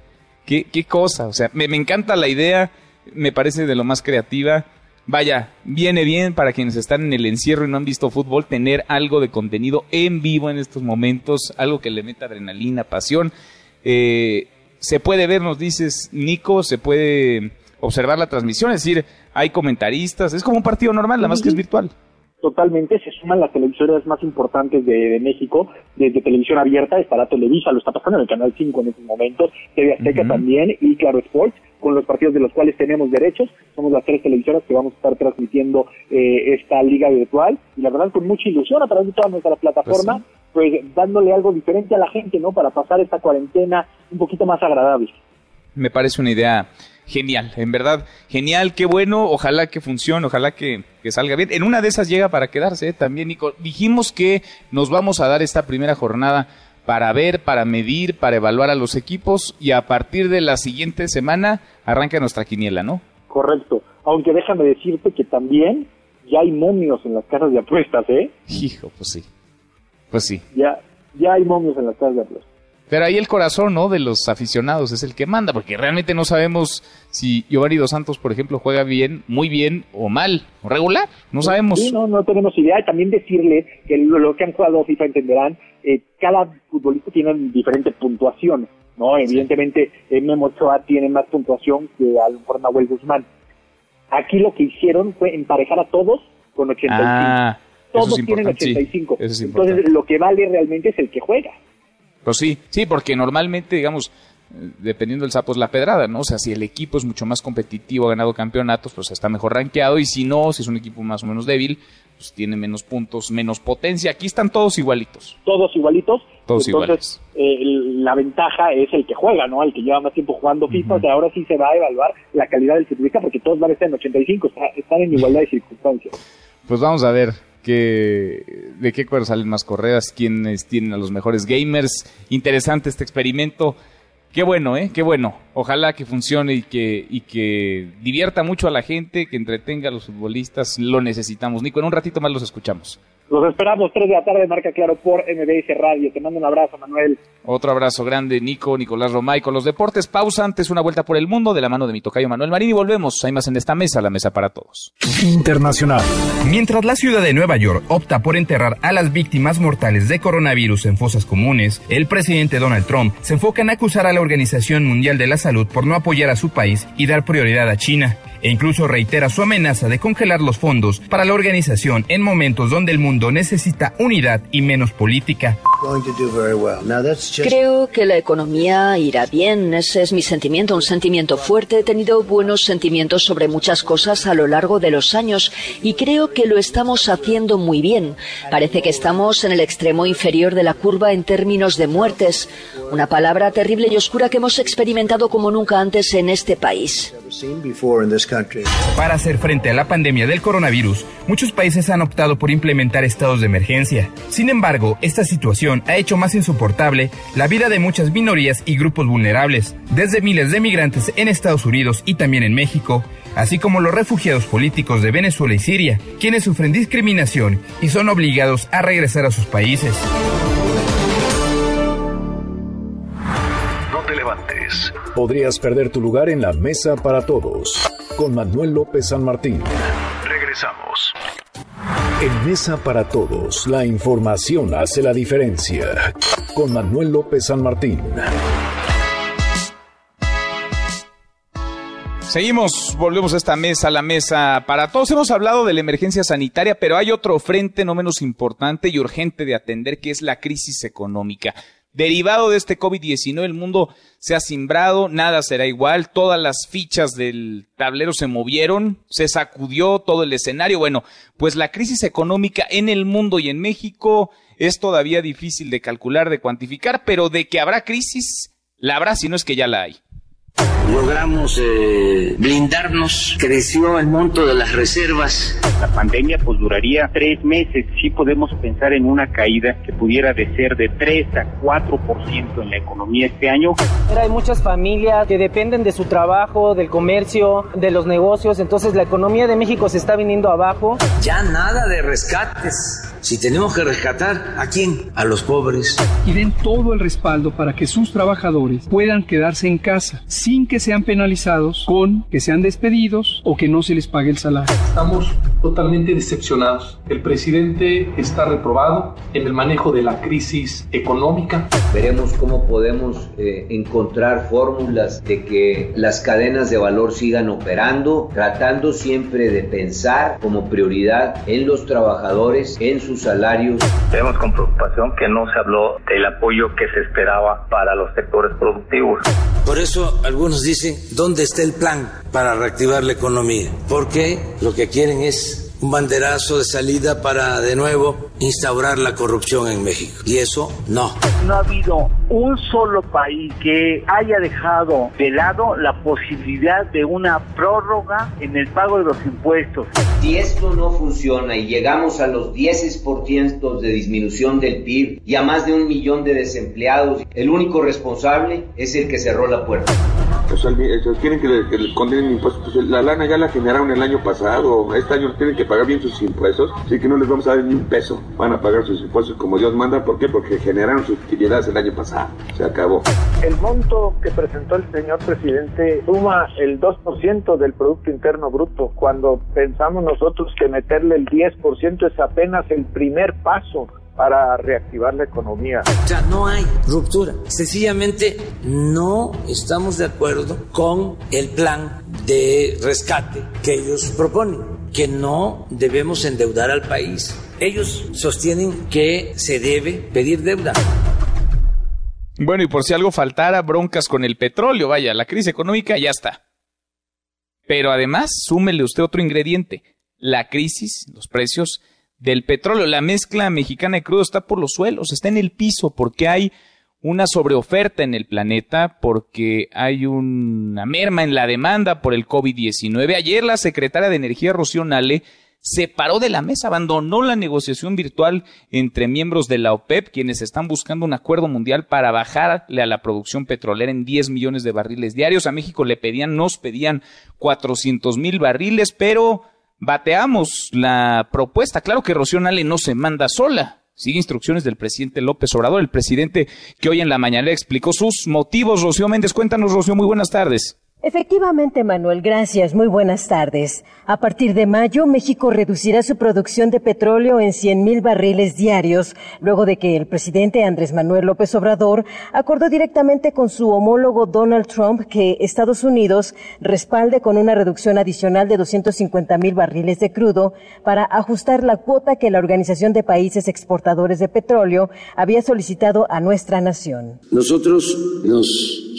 Speaker 3: ¿Qué, qué cosa, o sea, me, me encanta la idea, me parece de lo más creativa vaya, viene bien para quienes están en el encierro y no han visto fútbol, tener algo de contenido en vivo en estos momentos, algo que le meta adrenalina, pasión. Eh, se puede ver, nos dices, Nico, se puede observar la transmisión, es decir, hay comentaristas, es como un partido normal, nada más que es virtual.
Speaker 40: Totalmente, se suman las televisoras más importantes de, México, desde televisión abierta, estará Televisa, lo está pasando en el Canal 5 en estos momentos, TV Azteca también y Claro Sports, con los partidos de los cuales tenemos derechos. Somos las tres televisoras que vamos a estar transmitiendo eh, esta liga virtual y la verdad con mucha ilusión a través de toda nuestra plataforma, pues, pues dándole algo diferente a la gente, ¿no? Para pasar esta cuarentena un poquito más agradable.
Speaker 3: Me parece una idea genial, en verdad, genial, qué bueno, ojalá que funcione, ojalá que, que salga bien. En una de esas llega para quedarse ¿eh? también, Nico. Dijimos que nos vamos a dar esta primera jornada para ver, para medir, para evaluar a los equipos y a partir de la siguiente semana arranca nuestra quiniela, ¿no?
Speaker 40: Correcto. Aunque déjame decirte que también ya hay momios en las casas de apuestas, ¿eh?
Speaker 3: Hijo, pues sí. Pues sí.
Speaker 40: Ya, ya hay momios en las casas de apuestas.
Speaker 3: Pero ahí el corazón, ¿no? De los aficionados es el que manda, porque realmente no sabemos si Giovanni Dos Santos, por ejemplo, juega bien, muy bien o mal, o regular, no sabemos.
Speaker 40: Sí, no, no tenemos idea. Y también decirle que lo, que han jugado FIFA entenderán, eh, cada futbolista tiene diferente puntuación, ¿no? Evidentemente, eh, Memo Ochoa tiene más puntuación que a lo mejor Nahuel Guzmán. Aquí lo que hicieron fue emparejar a todos con 85.
Speaker 3: Ah,
Speaker 40: todos tienen 85. Entonces, lo que vale realmente es el que juega.
Speaker 3: Pues sí, sí, porque normalmente, digamos, dependiendo del sapo es la pedrada, ¿no? O sea, si el equipo es mucho más competitivo, ha ganado campeonatos, pues está mejor rankeado, y si no, si es un equipo más o menos débil, pues tiene menos puntos, menos potencia. Aquí están todos igualitos.
Speaker 40: Todos igualitos.
Speaker 3: Todos
Speaker 40: Entonces, eh, la ventaja es el que juega, ¿no? El que lleva más tiempo jugando FIFA. O sea, ahora sí se va a evaluar la calidad del futbolista porque todos van a estar en 85, están en igualdad de circunstancias.
Speaker 3: Pues vamos a ver de qué cuero salen más correas, quiénes tienen a los mejores gamers. Interesante este experimento. Qué bueno, ¿eh? Qué bueno. Ojalá que funcione y que, y que divierta mucho a la gente, que entretenga a los futbolistas. Lo necesitamos. Nico, en un ratito más los escuchamos.
Speaker 40: Los esperamos 3 de la tarde, marca claro por MBS Radio. Te mando un abrazo, Manuel.
Speaker 3: Otro abrazo grande, Nico, Nicolás Romay. Con los deportes, pausa antes, una vuelta por el mundo de la mano de mi tocayo Manuel Marín y volvemos. Hay más en esta mesa, la mesa para todos.
Speaker 1: Internacional.
Speaker 41: Mientras la ciudad de Nueva York opta por enterrar a las víctimas mortales de coronavirus en fosas comunes, el presidente Donald Trump se enfoca en acusar a la Organización Mundial de la Salud por no apoyar a su país y dar prioridad a China e incluso reitera su amenaza de congelar los fondos para la organización en momentos donde el mundo necesita unidad y menos política.
Speaker 42: Creo que la economía irá bien, ese es mi sentimiento, un sentimiento fuerte. He tenido buenos sentimientos sobre muchas cosas a lo largo de los años y creo que lo estamos haciendo muy bien. Parece que estamos en el extremo inferior de la curva en términos de muertes, una palabra terrible y oscura que hemos experimentado como nunca antes en este país.
Speaker 41: Para hacer frente a la pandemia del coronavirus, muchos países han optado por implementar estados de emergencia. Sin embargo, esta situación ha hecho más insoportable la vida de muchas minorías y grupos vulnerables, desde miles de migrantes en Estados Unidos y también en México, así como los refugiados políticos de Venezuela y Siria, quienes sufren discriminación y son obligados a regresar a sus países.
Speaker 1: No te levantes. Podrías perder tu lugar en la mesa para todos. Con Manuel López San Martín. Regresamos. En Mesa para Todos, la información hace la diferencia. Con Manuel López San Martín.
Speaker 3: Seguimos, volvemos a esta mesa, la mesa para todos. Hemos hablado de la emergencia sanitaria, pero hay otro frente no menos importante y urgente de atender, que es la crisis económica. Derivado de este COVID-19, el mundo se ha cimbrado, nada será igual, todas las fichas del tablero se movieron, se sacudió todo el escenario. Bueno, pues la crisis económica en el mundo y en México es todavía difícil de calcular, de cuantificar, pero de que habrá crisis, la habrá si no es que ya la hay
Speaker 5: logramos eh, blindarnos, creció el monto de las reservas.
Speaker 31: La pandemia pues duraría tres meses, sí podemos pensar en una caída que pudiera de ser de 3 a 4% en la economía este año.
Speaker 43: Hay muchas familias que dependen de su trabajo, del comercio, de los negocios, entonces la economía de México se está viniendo abajo.
Speaker 5: Ya nada de rescates. Si tenemos que rescatar, ¿a quién? A los pobres.
Speaker 44: Y den todo el respaldo para que sus trabajadores puedan quedarse en casa sin que sean penalizados con que sean despedidos o que no se les pague el salario.
Speaker 45: Estamos totalmente decepcionados. El presidente está reprobado en el manejo de la crisis económica.
Speaker 46: Veremos cómo podemos eh, encontrar fórmulas de que las cadenas de valor sigan operando, tratando siempre de pensar como prioridad en los trabajadores, en sus salarios.
Speaker 31: Vemos con preocupación que no se habló del apoyo que se esperaba para los sectores productivos.
Speaker 5: Por eso algunos dicen, ¿dónde está el plan para reactivar la economía? Porque lo que quieren es un banderazo de salida para de nuevo instaurar la corrupción en México. Y eso no.
Speaker 38: No ha habido un solo país que haya dejado de lado la posibilidad de una prórroga en el pago de los impuestos.
Speaker 46: Si esto no funciona y llegamos a los 10% de disminución del PIB y a más de un millón de desempleados, el único responsable es el que cerró la puerta.
Speaker 47: O sea, quieren que le, condenen impuestos. Pues la lana ya la generaron el año pasado. Este año tienen que pagar bien sus impuestos. Así que no les vamos a dar ni un peso. Van a pagar sus impuestos como Dios manda. ¿Por qué? Porque generaron sus utilidades el año pasado. Se acabó.
Speaker 40: El monto que presentó el señor presidente suma el 2% del Producto Interno Bruto. Cuando pensamos nosotros que meterle el 10% es apenas el primer paso para reactivar la economía.
Speaker 5: O sea, no hay ruptura. Sencillamente no estamos de acuerdo con el plan de rescate que ellos proponen, que no debemos endeudar al país. Ellos sostienen que se debe pedir deuda.
Speaker 3: Bueno, y por si algo faltara, broncas con el petróleo, vaya, la crisis económica ya está. Pero además, súmele usted otro ingrediente, la crisis, los precios del petróleo. La mezcla mexicana de crudo está por los suelos, está en el piso porque hay una sobreoferta en el planeta, porque hay una merma en la demanda por el COVID-19. Ayer la secretaria de Energía, Rocío Nale, se paró de la mesa, abandonó la negociación virtual entre miembros de la OPEP, quienes están buscando un acuerdo mundial para bajarle a la producción petrolera en 10 millones de barriles diarios. A México le pedían, nos pedían 400 mil barriles, pero bateamos la propuesta. Claro que Rocío Nale no se manda sola. Sigue instrucciones del presidente López Obrador, el presidente que hoy en la mañana explicó sus motivos. Rocío Méndez, cuéntanos, Rocío, muy buenas tardes.
Speaker 48: Efectivamente, Manuel, gracias. Muy buenas tardes. A partir de mayo, México reducirá su producción de petróleo en 100 mil barriles diarios, luego de que el presidente Andrés Manuel López Obrador acordó directamente con su homólogo Donald Trump que Estados Unidos respalde con una reducción adicional de 250 mil barriles de crudo para ajustar la cuota que la Organización de Países Exportadores de Petróleo había solicitado a nuestra nación.
Speaker 5: Nosotros nos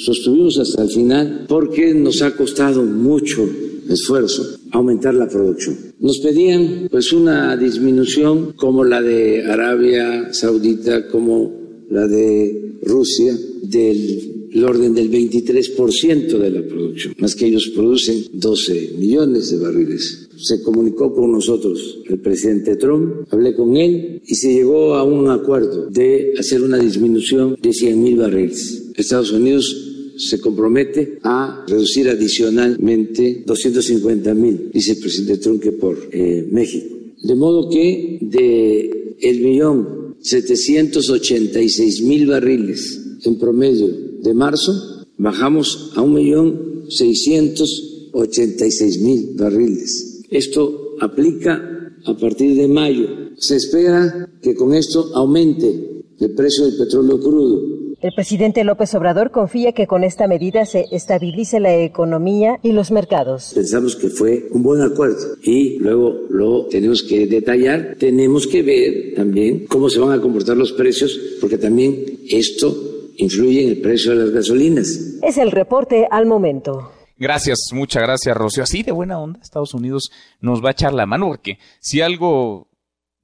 Speaker 5: sostuvimos hasta el final porque nos ha costado mucho esfuerzo aumentar la producción. Nos pedían pues una disminución como la de Arabia Saudita, como la de Rusia, del orden del 23% de la producción, más que ellos producen 12 millones de barriles. Se comunicó con nosotros el presidente Trump, hablé con él y se llegó a un acuerdo de hacer una disminución de 100 mil barriles. Estados Unidos se compromete a reducir adicionalmente 250 mil, presidente Trump, por eh, México. De modo que de el millón 786 mil barriles en promedio de marzo, bajamos a un millón 686 mil barriles. Esto aplica a partir de mayo. Se espera que con esto aumente el precio del petróleo crudo
Speaker 48: el presidente López Obrador confía que con esta medida se estabilice la economía y los mercados.
Speaker 5: Pensamos que fue un buen acuerdo y luego lo tenemos que detallar. Tenemos que ver también cómo se van a comportar los precios, porque también esto influye en el precio de las gasolinas.
Speaker 48: Es el reporte al momento.
Speaker 3: Gracias, muchas gracias, Rocío. Así de buena onda, Estados Unidos nos va a echar la mano, porque si algo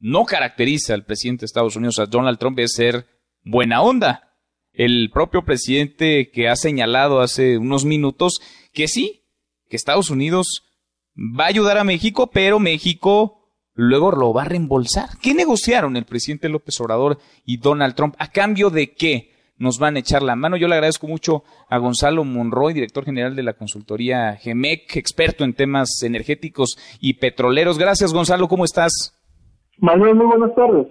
Speaker 3: no caracteriza al presidente de Estados Unidos, a Donald Trump, es ser buena onda el propio presidente que ha señalado hace unos minutos que sí, que Estados Unidos va a ayudar a México, pero México luego lo va a reembolsar. ¿Qué negociaron el presidente López Obrador y Donald Trump? ¿A cambio de qué nos van a echar la mano? Yo le agradezco mucho a Gonzalo Monroy, director general de la consultoría GEMEC, experto en temas energéticos y petroleros. Gracias, Gonzalo, ¿cómo estás?
Speaker 49: Manuel, muy buenas tardes.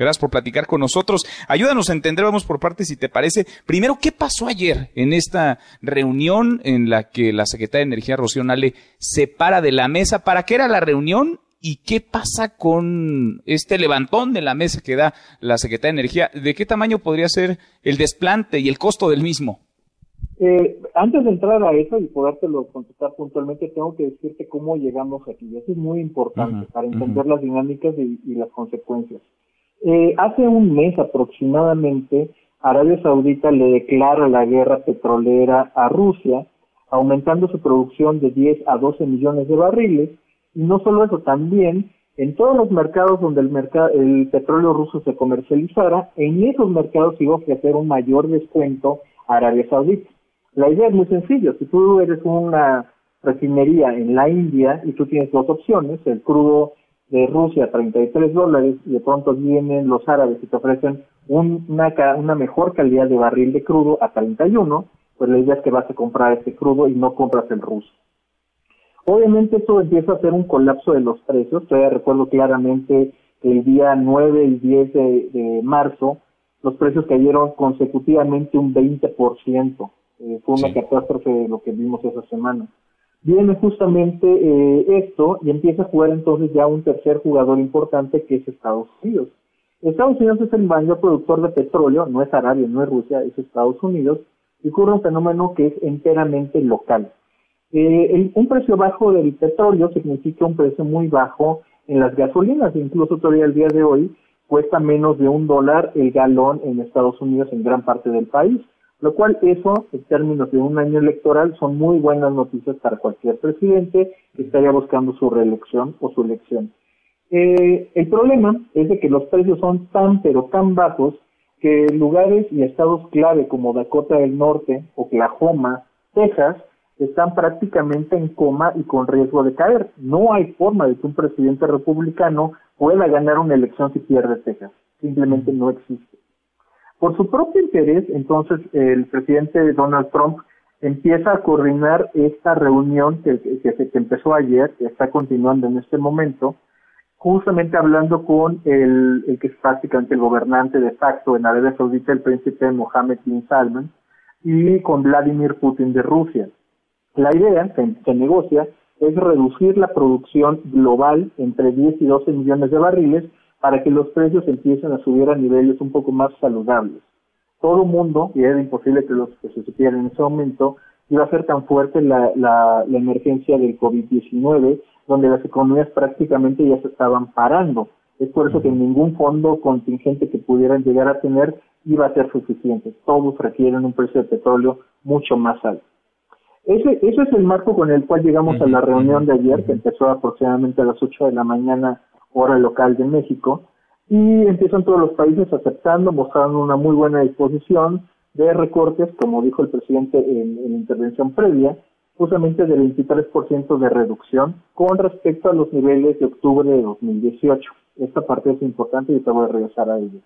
Speaker 3: Gracias por platicar con nosotros. Ayúdanos a entender, vamos por partes, si te parece. Primero, ¿qué pasó ayer en esta reunión en la que la secretaria de Energía, Rocío Nale, se para de la mesa? ¿Para qué era la reunión? ¿Y qué pasa con este levantón de la mesa que da la Secretaría de Energía? ¿De qué tamaño podría ser el desplante y el costo del mismo?
Speaker 49: Eh, antes de entrar a eso y podértelo contestar puntualmente, tengo que decirte cómo llegamos aquí. Eso es muy importante para entender las dinámicas y las consecuencias. Eh, hace un mes aproximadamente, Arabia Saudita le declara la guerra petrolera a Rusia, aumentando su producción de 10 a 12 millones de barriles. Y no solo eso, también en todos los mercados donde el, el petróleo ruso se comercializara, en esos mercados iba a ofrecer un mayor descuento a Arabia Saudita. La idea es muy sencilla. Si tú eres una refinería en la India y tú tienes dos opciones, el crudo de Rusia a 33 dólares y de pronto vienen los árabes y te ofrecen una, una mejor calidad de barril de crudo a 31, pues la idea es que vas a comprar ese crudo y no compras el ruso. Obviamente esto empieza a ser un colapso de los precios. Todavía recuerdo claramente que el día 9 y 10 de, marzo los precios cayeron consecutivamente un 20%. Eh, fue una catástrofe de lo que vimos esa semana viene justamente eh, esto y empieza a jugar entonces ya un tercer jugador importante que es Estados Unidos. Estados Unidos es el mayor productor de petróleo, no es Arabia, no es Rusia, es Estados Unidos, y ocurre un fenómeno que es enteramente local. Eh, un precio bajo del petróleo significa un precio muy bajo en las gasolinas, incluso todavía el día de hoy cuesta menos de un dólar el galón en Estados Unidos en gran parte del país lo cual eso, en términos de un año electoral, son muy buenas noticias para cualquier presidente que estaría buscando su reelección o su elección. Eh, el problema es de que los precios son tan pero tan bajos que lugares y estados clave como Dakota del Norte, Oklahoma, Texas, están prácticamente en coma y con riesgo de caer. No hay forma de que un presidente republicano pueda ganar una elección si pierde Texas. Simplemente no existe. Por su propio interés, entonces, el presidente Donald Trump empieza a coordinar esta reunión que, que, empezó ayer, que está continuando en este momento, justamente hablando con el, que es prácticamente el gobernante de facto en Arabia Saudita, el príncipe Mohammed bin Salman, y con Vladimir Putin de Rusia. La idea que se negocia es reducir la producción global entre 10 y 12 millones de barriles para que los precios empiecen a subir a niveles un poco más saludables. Todo mundo, y era imposible que, los, que se supiera en ese momento, iba a ser tan fuerte la, la, la emergencia del COVID-19, donde las economías prácticamente ya se estaban parando. Es por eso que ningún fondo contingente que pudieran llegar a tener iba a ser suficiente. Todos requieren un precio de petróleo mucho más alto. Ese, ese es el marco con el cual llegamos a la reunión de ayer, que empezó aproximadamente a las 8 de la mañana hora local de México, y empiezan todos los países aceptando, mostrando una muy buena disposición de recortes, como dijo el presidente en, en intervención previa, justamente del 23% de reducción con respecto a los niveles de octubre de 2018. Esta parte es importante y te voy a regresar a ello.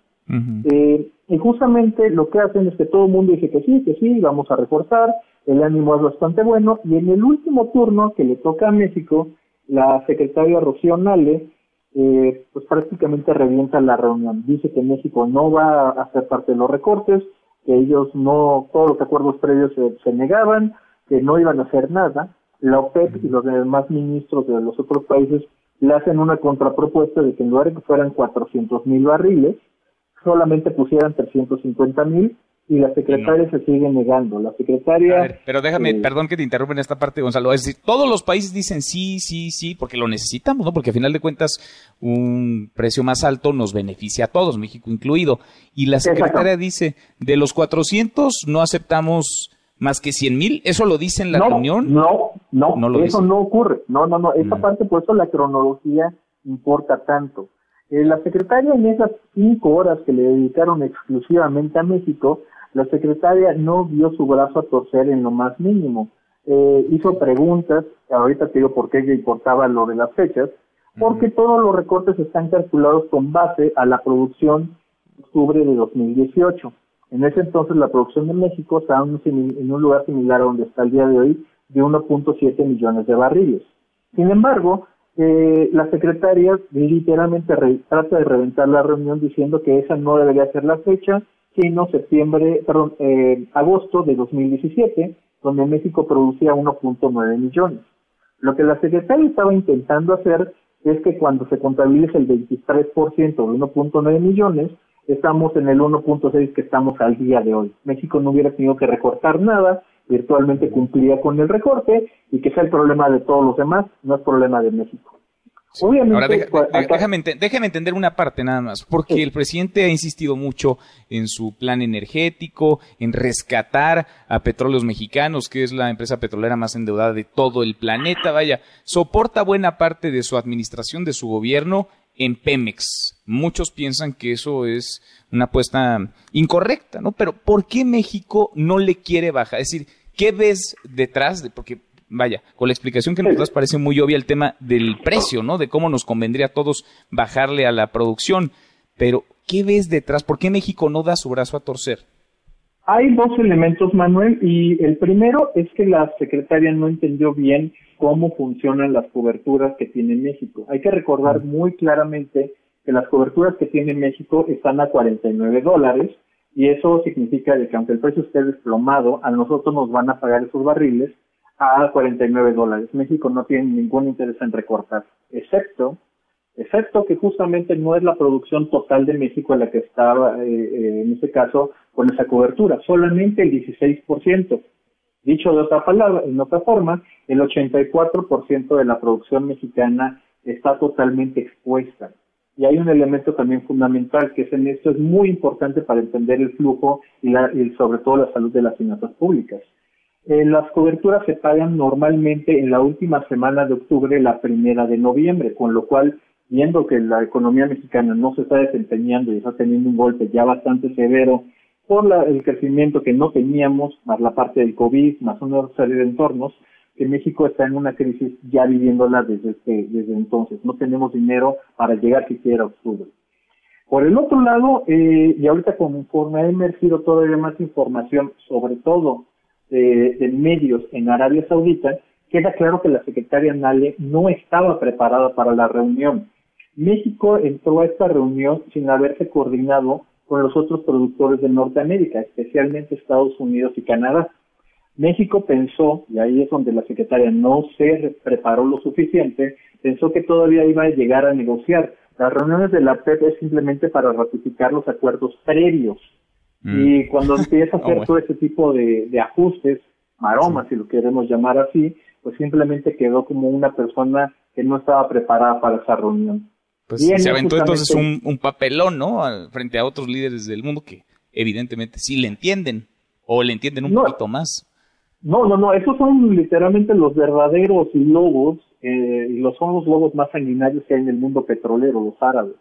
Speaker 49: Eh, y justamente lo que hacen es que todo el mundo dice que sí, que sí, vamos a reforzar, el ánimo es bastante bueno, y en el último turno que le toca a México, la secretaria Rocío Nale, eh, pues prácticamente revienta la reunión. Dice que México no va a hacer parte de los recortes, que ellos no, todos los acuerdos previos se, negaban, que no iban a hacer nada. La OPEP y los demás ministros de los otros países le hacen una contrapropuesta de que en lugar de que fueran 400 mil barriles, solamente pusieran 350 mil y la secretaria se sigue negando. La secretaria...
Speaker 3: pero déjame, eh, perdón que te interrumpa en esta parte, Gonzalo. Es decir, todos los países dicen sí, sí, sí, porque lo necesitamos, ¿no? Porque al final de cuentas un precio más alto nos beneficia a todos, México incluido. Y la secretaria dice, de los 400 no aceptamos más que 100 mil. ¿Eso lo dice en la reunión?
Speaker 49: No, no, no eso no ocurre. No, no, no. Esa mm. parte, por eso la cronología importa tanto. Eh, la secretaria en esas cinco horas que le dedicaron exclusivamente a México, la secretaria no vio su brazo a torcer en lo más mínimo. Eh, hizo preguntas, ahorita te digo por qué le importaba lo de las fechas, porque todos los recortes están calculados con base a la producción de octubre de 2018. En ese entonces la producción de México estaba en un lugar similar a donde está el día de hoy, de 1.7 millones de barriles. Sin embargo, eh, la secretaria literalmente trata de reventar la reunión diciendo que esa no debería ser la fecha, septiembre, perdón, eh, agosto de 2017, donde México producía 1.9 millones. Lo que la secretaria estaba intentando hacer es que cuando se contabilice el 23% de 1.9 millones, estamos en el 1.6 que estamos al día de hoy. México no hubiera tenido que recortar nada, virtualmente cumplía con el recorte y que sea el problema de todos los demás, no es problema de México.
Speaker 3: Ahora déjame, entender una parte nada más, porque el presidente ha insistido mucho en su plan energético, en rescatar a Petróleos Mexicanos, que es la empresa petrolera más endeudada de todo el planeta. Vaya, soporta buena parte de su administración, de su gobierno en Pemex. Muchos piensan que eso es una apuesta incorrecta, ¿no? Pero ¿por qué México no le quiere bajar? Es decir, ¿qué ves detrás de? Porque vaya, con la explicación que nos das parece muy obvia el tema del precio, ¿no? De cómo nos convendría a todos bajarle a la producción. Pero, ¿qué ves detrás? ¿Por qué México no da su brazo a torcer?
Speaker 49: Hay dos elementos, Manuel, y el primero es que la secretaria no entendió bien cómo funcionan las coberturas que tiene México. Hay que recordar muy claramente que las coberturas que tiene México están a 49 dólares y eso significa que aunque el precio esté desplomado, a nosotros nos van a pagar esos barriles a 49 dólares. México no tiene ningún interés en recortar, excepto, excepto que justamente no es la producción total de México la que estaba, eh, eh, en este caso, con esa cobertura, solamente el 16%. Dicho de otra palabra, en otra forma, el 84% de la producción mexicana está totalmente expuesta. Y hay un elemento también fundamental que es en esto es muy importante para entender el flujo y, la, y sobre todo la salud de las finanzas públicas. Eh, las coberturas se pagan normalmente en la última semana de octubre, la primera de noviembre, con lo cual, viendo que la economía mexicana no se está desempeñando y está teniendo un golpe ya bastante severo por el crecimiento que no teníamos, más la parte del COVID, más una serie de entornos, que México está en una crisis ya viviéndola desde, este, desde entonces. No tenemos dinero para llegar siquiera a octubre. Por el otro lado, eh, y ahorita conforme ha emergido todavía más información, sobre todo de, medios en Arabia Saudita, queda claro que la secretaria Nale no estaba preparada para la reunión. México entró a esta reunión sin haberse coordinado con los otros productores de Norteamérica, especialmente Estados Unidos y Canadá. México pensó, y ahí es donde la secretaria no se preparó lo suficiente, pensó que todavía iba a llegar a negociar. Las reuniones de la PEP es simplemente para ratificar los acuerdos previos y mm. cuando empieza a hacer todo ese tipo de, ajustes, maromas, si lo queremos llamar así, pues simplemente quedó como una persona que no estaba preparada para esa reunión.
Speaker 3: Pues se aventó entonces un, papelón, ¿no? Frente a otros líderes del mundo que evidentemente sí le entienden o le entienden un poquito más.
Speaker 49: No, no, no, esos son literalmente los verdaderos lobos, eh, y los son los lobos más sanguinarios que hay en el mundo petrolero, los árabes.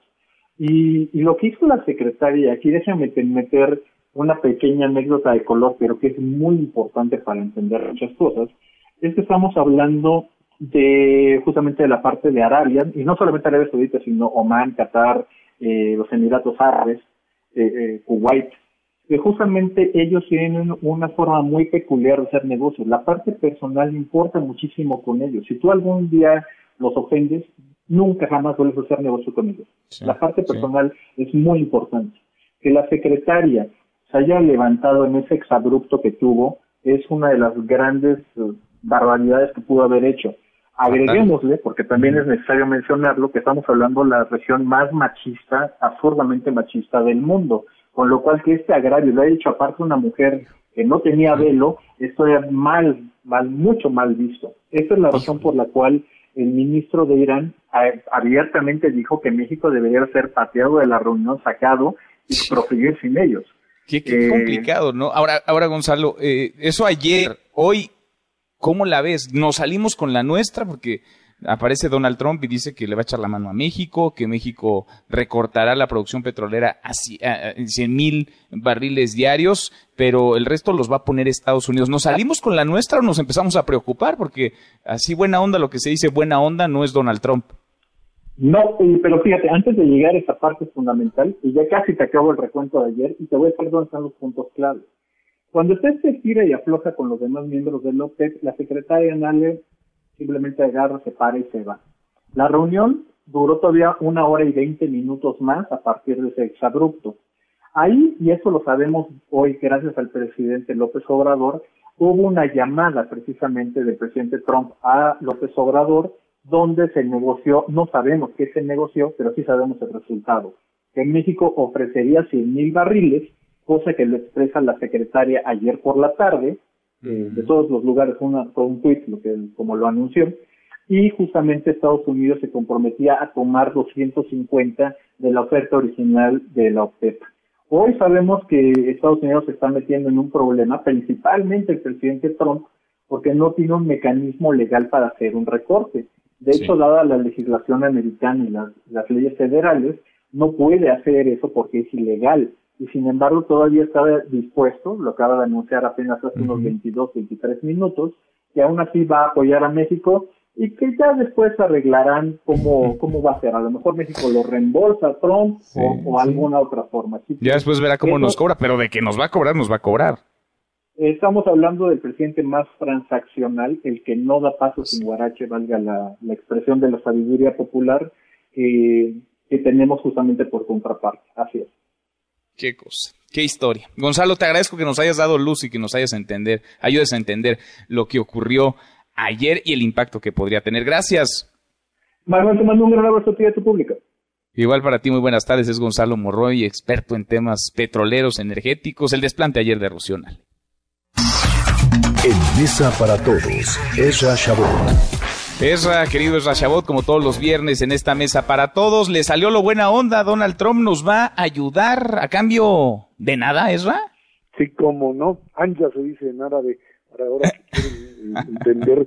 Speaker 49: Y, y lo que hizo la secretaria, aquí déjame meter una pequeña anécdota de color, pero que es muy importante para entender muchas cosas, es que estamos hablando de justamente de la parte de Arabia, y no solamente Arabia Saudita, sino Oman, Qatar, eh, los Emiratos Árabes, eh, Kuwait, que justamente ellos tienen una forma muy peculiar de hacer negocios. La parte personal importa muchísimo con ellos. Si tú algún día los ofendes, nunca jamás vuelves a hacer negocio con ellos. la parte personal es muy importante. Que la secretaria se haya levantado en ese exabrupto que tuvo es una de las grandes eh, barbaridades que pudo haber hecho. Agreguémosle, porque también es necesario mencionarlo, que estamos hablando de la región más machista, absurdamente machista del mundo. Con lo cual que este agravio lo ha hecho aparte una mujer que no tenía velo, esto es mal, mal, mucho mal visto. Esa es la razón por la cual el ministro de Irán abiertamente dijo que México debería ser pateado de la reunión, sacado y proseguir sin ellos.
Speaker 3: Qué, eh, complicado, ¿no? Ahora, ahora Gonzalo, eh, eso ayer, hoy, ¿cómo la ves? Nos salimos con la nuestra porque aparece Donald Trump y dice que le va a echar la mano a México, que México recortará la producción petrolera a 100 mil barriles diarios, pero el resto los va a poner Estados Unidos. ¿Nos salimos con la nuestra o nos empezamos a preocupar? Porque así buena onda, lo que se dice buena onda no es Donald Trump.
Speaker 49: No, pero fíjate, antes de llegar a esta parte fundamental, y ya casi te acabo el recuento de ayer, y te voy a decir dónde están los puntos claves. Cuando usted se tira y afloja con los demás miembros del OPEP, la secretaria Nale simplemente agarra, se para y se va. La reunión duró todavía una hora y veinte minutos más a partir de ese exabrupto. Ahí, y eso lo sabemos hoy gracias al presidente López Obrador, hubo una llamada precisamente del presidente Trump a López Obrador donde se negoció, no sabemos qué se negoció, pero sí sabemos el resultado, que México ofrecería 100 mil barriles, cosa que lo expresa la secretaria ayer por la tarde, eh, de todos los lugares una, fue un tweet lo que, como lo anunció, y justamente Estados Unidos se comprometía a tomar 250 de la oferta original de la OPEP. Hoy sabemos que Estados Unidos se está metiendo en un problema, principalmente el presidente Trump, porque no tiene un mecanismo legal para hacer un recorte. De hecho, dada la legislación americana y las, las leyes federales, no puede hacer eso porque es ilegal y sin embargo todavía está dispuesto, lo acaba de anunciar apenas hace unos 22, 23 minutos, que aún así va a apoyar a México y que ya después arreglarán cómo, cómo va a ser. A lo mejor México lo reembolsa a Trump o, alguna otra forma.
Speaker 3: ya después verá cómo nos cobra, pero de que nos va a cobrar, nos va a cobrar.
Speaker 49: Estamos hablando del presidente más transaccional, el que no da pasos sin guarache, valga la, expresión de la sabiduría popular, que tenemos justamente por contraparte. Así es.
Speaker 3: Qué cosa, qué historia. Gonzalo, te agradezco que nos hayas dado luz y que nos hayas entender, ayudes a entender lo que ocurrió ayer y el impacto que podría tener. Gracias.
Speaker 49: Manuel, te mando un gran abrazo a ti y a tu público.
Speaker 3: Igual para ti, muy buenas tardes. Es Gonzalo Morroy, experto en temas petroleros, energéticos, el desplante ayer de Rocional.
Speaker 1: En Mesa para Todos, Esra Chabot.
Speaker 3: Esra, querido Esra Chabot, como todos los viernes en esta mesa para todos, le salió lo buena onda. Donald Trump nos va a ayudar a cambio de nada, Esra.
Speaker 50: Sí, como no. Anja se dice en árabe, para ahora quieren entender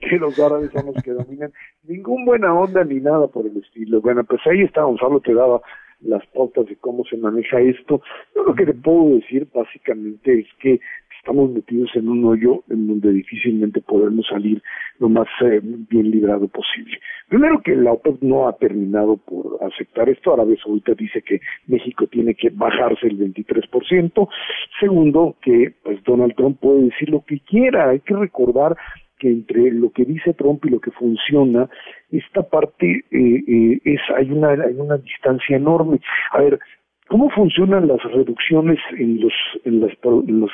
Speaker 50: que, los árabes son los que dominan. Ningún buena onda ni nada por el estilo. Bueno, pues ahí está, Gonzalo te daba las pautas de cómo se maneja esto. Yo lo que te puedo decir básicamente es que estamos metidos en un hoyo en donde difícilmente podemos salir lo más eh, bien librado posible. Primero que la OPEP no ha terminado por aceptar esto, Arabia Saudita dice que México tiene que bajarse el 23%. Segundo, que pues Donald Trump puede decir lo que quiera, hay que recordar que entre lo que dice Trump y lo que funciona, esta parte eh, eh, es hay una hay una distancia enorme. A ver, ¿Cómo funcionan las reducciones en los en las, los,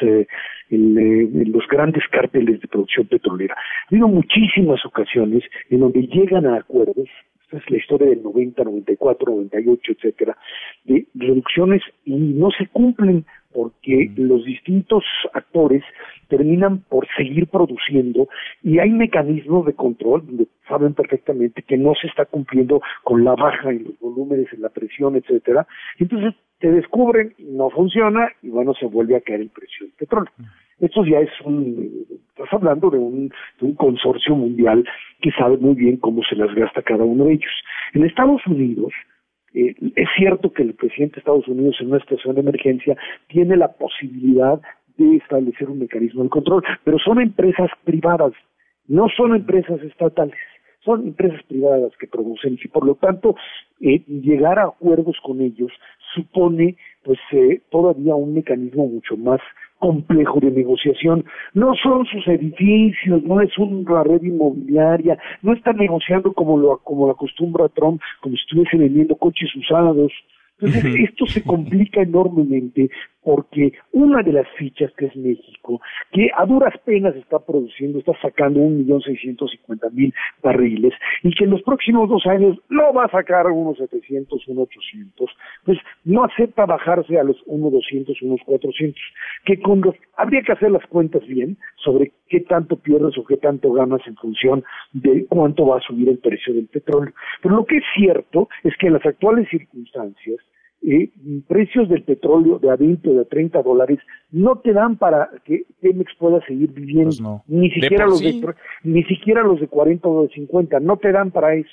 Speaker 50: eh, eh, en, grandes cárteles de producción petrolera? Ha muchísimas ocasiones en donde llegan a acuerdos, es la historia del 90, 94, 98, etcétera, de reducciones y no se cumplen porque los distintos actores terminan por seguir produciendo y hay mecanismos de control donde saben perfectamente que no se está cumpliendo con la baja en los volúmenes, en la presión, etcétera. Entonces te descubren, no funciona y bueno, se vuelve a caer el precio del petróleo. Esto ya es un, estás hablando de un, de un consorcio mundial que sabe muy bien cómo se las gasta cada uno de ellos. En Estados Unidos, eh, es cierto que el presidente de Estados Unidos en una situación de emergencia tiene la posibilidad de establecer un mecanismo de control, pero son empresas privadas, no son empresas estatales, son empresas privadas que producen y por lo tanto eh, llegar a acuerdos con ellos supone pues eh, todavía un mecanismo mucho más complejo de negociación. No son sus edificios, no es una red inmobiliaria, no está negociando como lo, como lo acostumbra Trump, como si estuviese vendiendo coches usados. Entonces, esto se complica enormemente porque una de las fichas que es México, que a duras penas está produciendo, está sacando un millón seiscientos cincuenta mil barriles y que en los próximos dos años no va a sacar unos setecientos, unos ochocientos, pues no acepta bajarse a los unos doscientos, unos cuatrocientos, que con los, habría que hacer las cuentas bien sobre qué tanto pierdes o qué tanto ganas en función de cuánto va a subir el precio del petróleo. Pero lo que es cierto es que en las actuales circunstancias, eh, precios del petróleo de a 20 o de a 30 dólares no te dan para que Pemex pueda seguir viviendo, pues ni siquiera los de, ni siquiera los de 40 o de 50, no te dan para eso,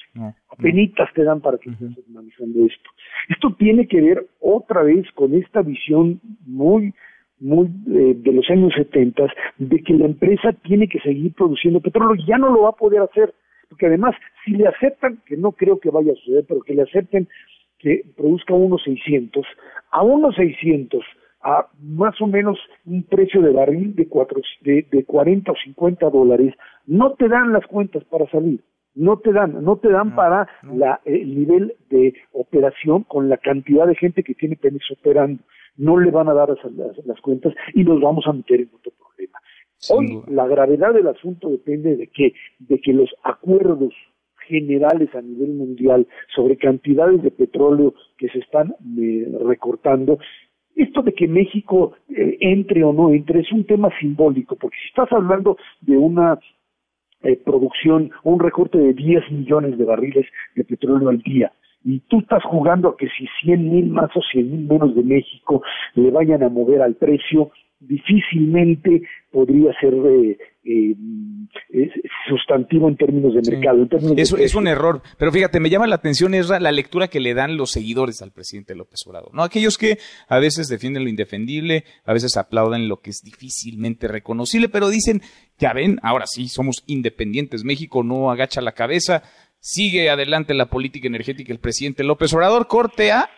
Speaker 50: apenas te dan para que estés manejando esto. Esto tiene que ver otra vez con esta visión muy muy eh, de los años 70 de que la empresa tiene que seguir produciendo petróleo, ya no lo va a poder hacer, porque además si le aceptan, que no creo que vaya a suceder, pero que le acepten que produzca unos 600, a unos 600, a más o menos un precio de barril de, cuatro, de, de 40 o 50 dólares, no te dan las cuentas para salir no te dan, no te dan para La, el nivel de operación con la cantidad de gente que tiene Pemex operando. No le van a dar las, las, cuentas y nos vamos a meter en otro problema. Hoy la gravedad del asunto depende de que, de que los acuerdos generales a nivel mundial sobre cantidades de petróleo que se están eh, recortando, esto de que México eh, entre o no entre es un tema simbólico, porque si estás hablando de una eh, producción un recorte de 10 millones de barriles de petróleo al día, y tú estás jugando a que si 100 mil más o 100 mil menos de México le vayan a mover al precio, difícilmente podría ser eh, eh, sustantivo en términos de mercado.
Speaker 3: Eso es un error, pero fíjate, me llama la atención es la lectura que le dan los seguidores al presidente López Obrador, ¿no? Aquellos que a veces defienden lo indefendible, a veces aplauden lo que es difícilmente reconocible, pero dicen, ya ven, ahora sí, somos independientes, México no agacha la cabeza, sigue adelante la política energética el presidente López Obrador, corte a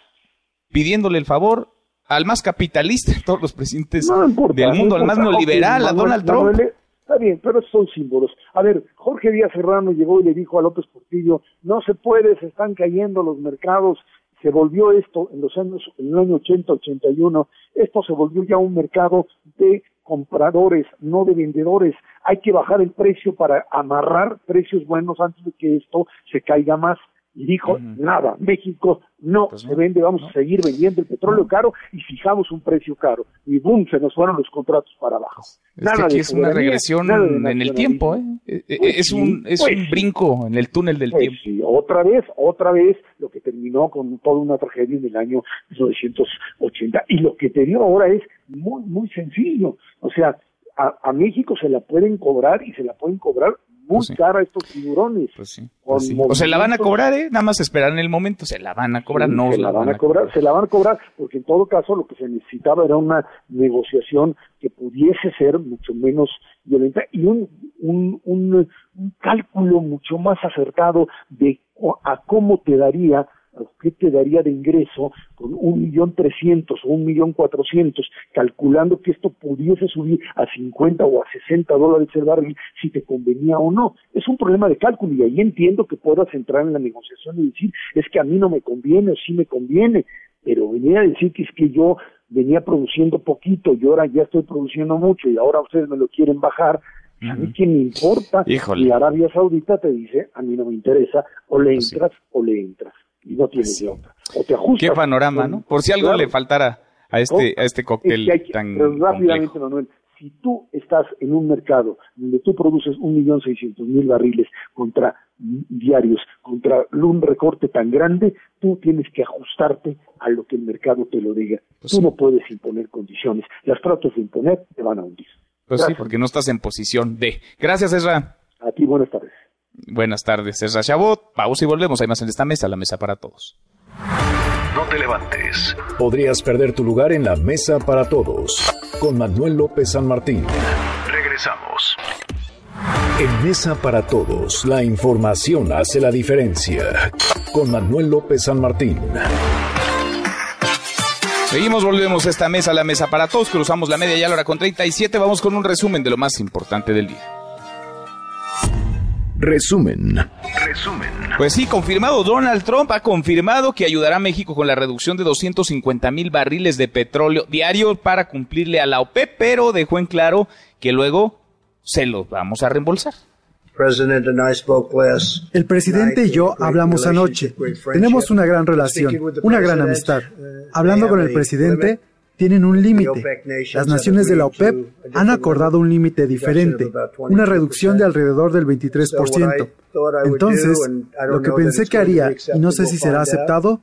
Speaker 3: pidiéndole el favor al más capitalista de todos los presidentes del mundo, al más neoliberal, a Donald Trump.
Speaker 50: está bien, pero son símbolos. A ver, Jorge Díaz Serrano llegó y le dijo a López Portillo, no se puede, se están cayendo los mercados, se volvió esto en los años, en el año 80, 81, esto se volvió ya un mercado de compradores, no de vendedores. Hay que bajar el precio para amarrar precios buenos antes de que esto se caiga más y dijo, nada, México no pues se vende, vamos a seguir vendiendo el petróleo caro y fijamos un precio caro. Y boom, se nos fueron los contratos para abajo.
Speaker 3: Nada es una regresión en el tiempo, ¿eh? eh, eh pues es un, es pues un brinco en el túnel del tiempo.
Speaker 50: Sí, otra vez, otra vez, lo que terminó con toda una tragedia en el año 1980. Y lo que te digo ahora es muy, muy sencillo. O sea, a, a México se la pueden cobrar y se la pueden cobrar muy pues cara estos tiburones.
Speaker 3: Pues pues o se la van a cobrar, ¿eh? Nada más esperar en el momento, se la van a cobrar, no
Speaker 50: se la, van, a cobrar, se la van a cobrar, porque en todo caso lo que se necesitaba era una negociación que pudiese ser mucho menos violenta y un, un, un, un cálculo mucho más acertado de a cómo te daría ¿qué te daría de ingreso con un millón trescientos o un millón cuatrocientos, calculando que esto pudiese subir a 50 o a 60 dólares el barril si te convenía o no? Es un problema de cálculo y ahí entiendo que puedas entrar en la negociación y decir, es que a mí no me conviene o sí me conviene, pero venía a decir que es que yo venía produciendo poquito y ahora ya estoy produciendo mucho y ahora ustedes me lo quieren bajar, a mí quién me importa. Y Arabia Saudita te dice, a mí no me interesa, o le entras o le entras y no tienes de otra. O te ajustas.
Speaker 3: Qué panorama, ¿no? Por si algo le faltara a este, a este cóctel tan pero rápidamente,
Speaker 50: Manuel, si tú estás en un mercado donde tú produces un millón seiscientos mil barriles contra diarios, contra un recorte tan grande, tú tienes que ajustarte a lo que el mercado te lo diga. Pues tú no puedes imponer condiciones. Las tratos de imponer te van a hundir.
Speaker 3: Pues sí, porque no estás en posición de. Gracias, Ezra.
Speaker 50: A ti, buenas tardes.
Speaker 3: Buenas tardes, es Chabot. Vamos y volvemos. Hay más en esta mesa, la mesa para todos.
Speaker 1: No te levantes. Podrías perder tu lugar en la mesa para todos. Con Manuel López San Martín. Regresamos. En Mesa para Todos, la información hace la diferencia. Con Manuel López San Martín.
Speaker 3: Seguimos, volvemos a esta mesa, la mesa para todos, cruzamos la media ya a la hora con 37, vamos con un resumen de lo más importante del día.
Speaker 1: Resumen. Resumen.
Speaker 3: Pues sí, confirmado. Donald Trump ha confirmado que ayudará a México con la reducción de 250 mil barriles de petróleo diario para cumplirle a la OPEP, pero dejó en claro que luego se los vamos a reembolsar.
Speaker 51: El presidente y yo hablamos anoche. Tenemos una gran relación, una gran amistad. Hablando con el presidente, tienen un límite. Las naciones de la OPEP han acordado un límite diferente, una reducción de alrededor del 23%. Entonces, lo que pensé que haría, y no sé si será aceptado,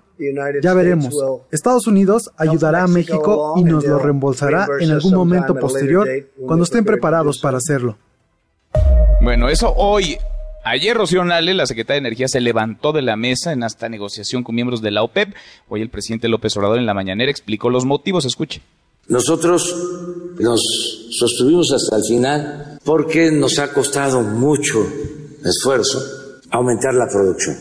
Speaker 51: ya veremos. Estados Unidos ayudará a México y nos lo reembolsará en algún momento posterior cuando estén preparados para hacerlo.
Speaker 3: Bueno, eso hoy Ayer Rocío Nale, la secretaria de Energía, se levantó de la mesa en esta negociación con miembros de la OPEP. Hoy el presidente López Obrador en la mañanera explicó los motivos. Escuche.
Speaker 5: Nosotros nos sostuvimos hasta el final porque nos ha costado mucho esfuerzo aumentar la producción.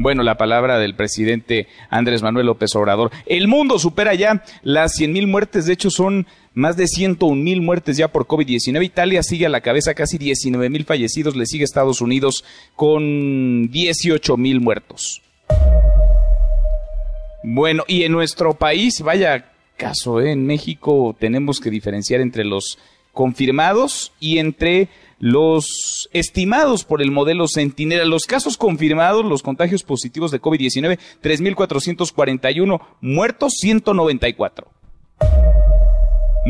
Speaker 3: Bueno, la palabra del presidente Andrés Manuel López Obrador. El mundo supera ya las 100 mil muertes. De hecho, son más de 101 mil muertes ya por COVID-19. Italia sigue a la cabeza, casi 19 mil fallecidos. Le sigue Estados Unidos con 18 mil muertos. Bueno, y en nuestro país, vaya caso, ¿eh? en México tenemos que diferenciar entre los confirmados y entre los estimados por el modelo Centinela, los casos confirmados, los contagios positivos de COVID-19, 3.441, muertos 194.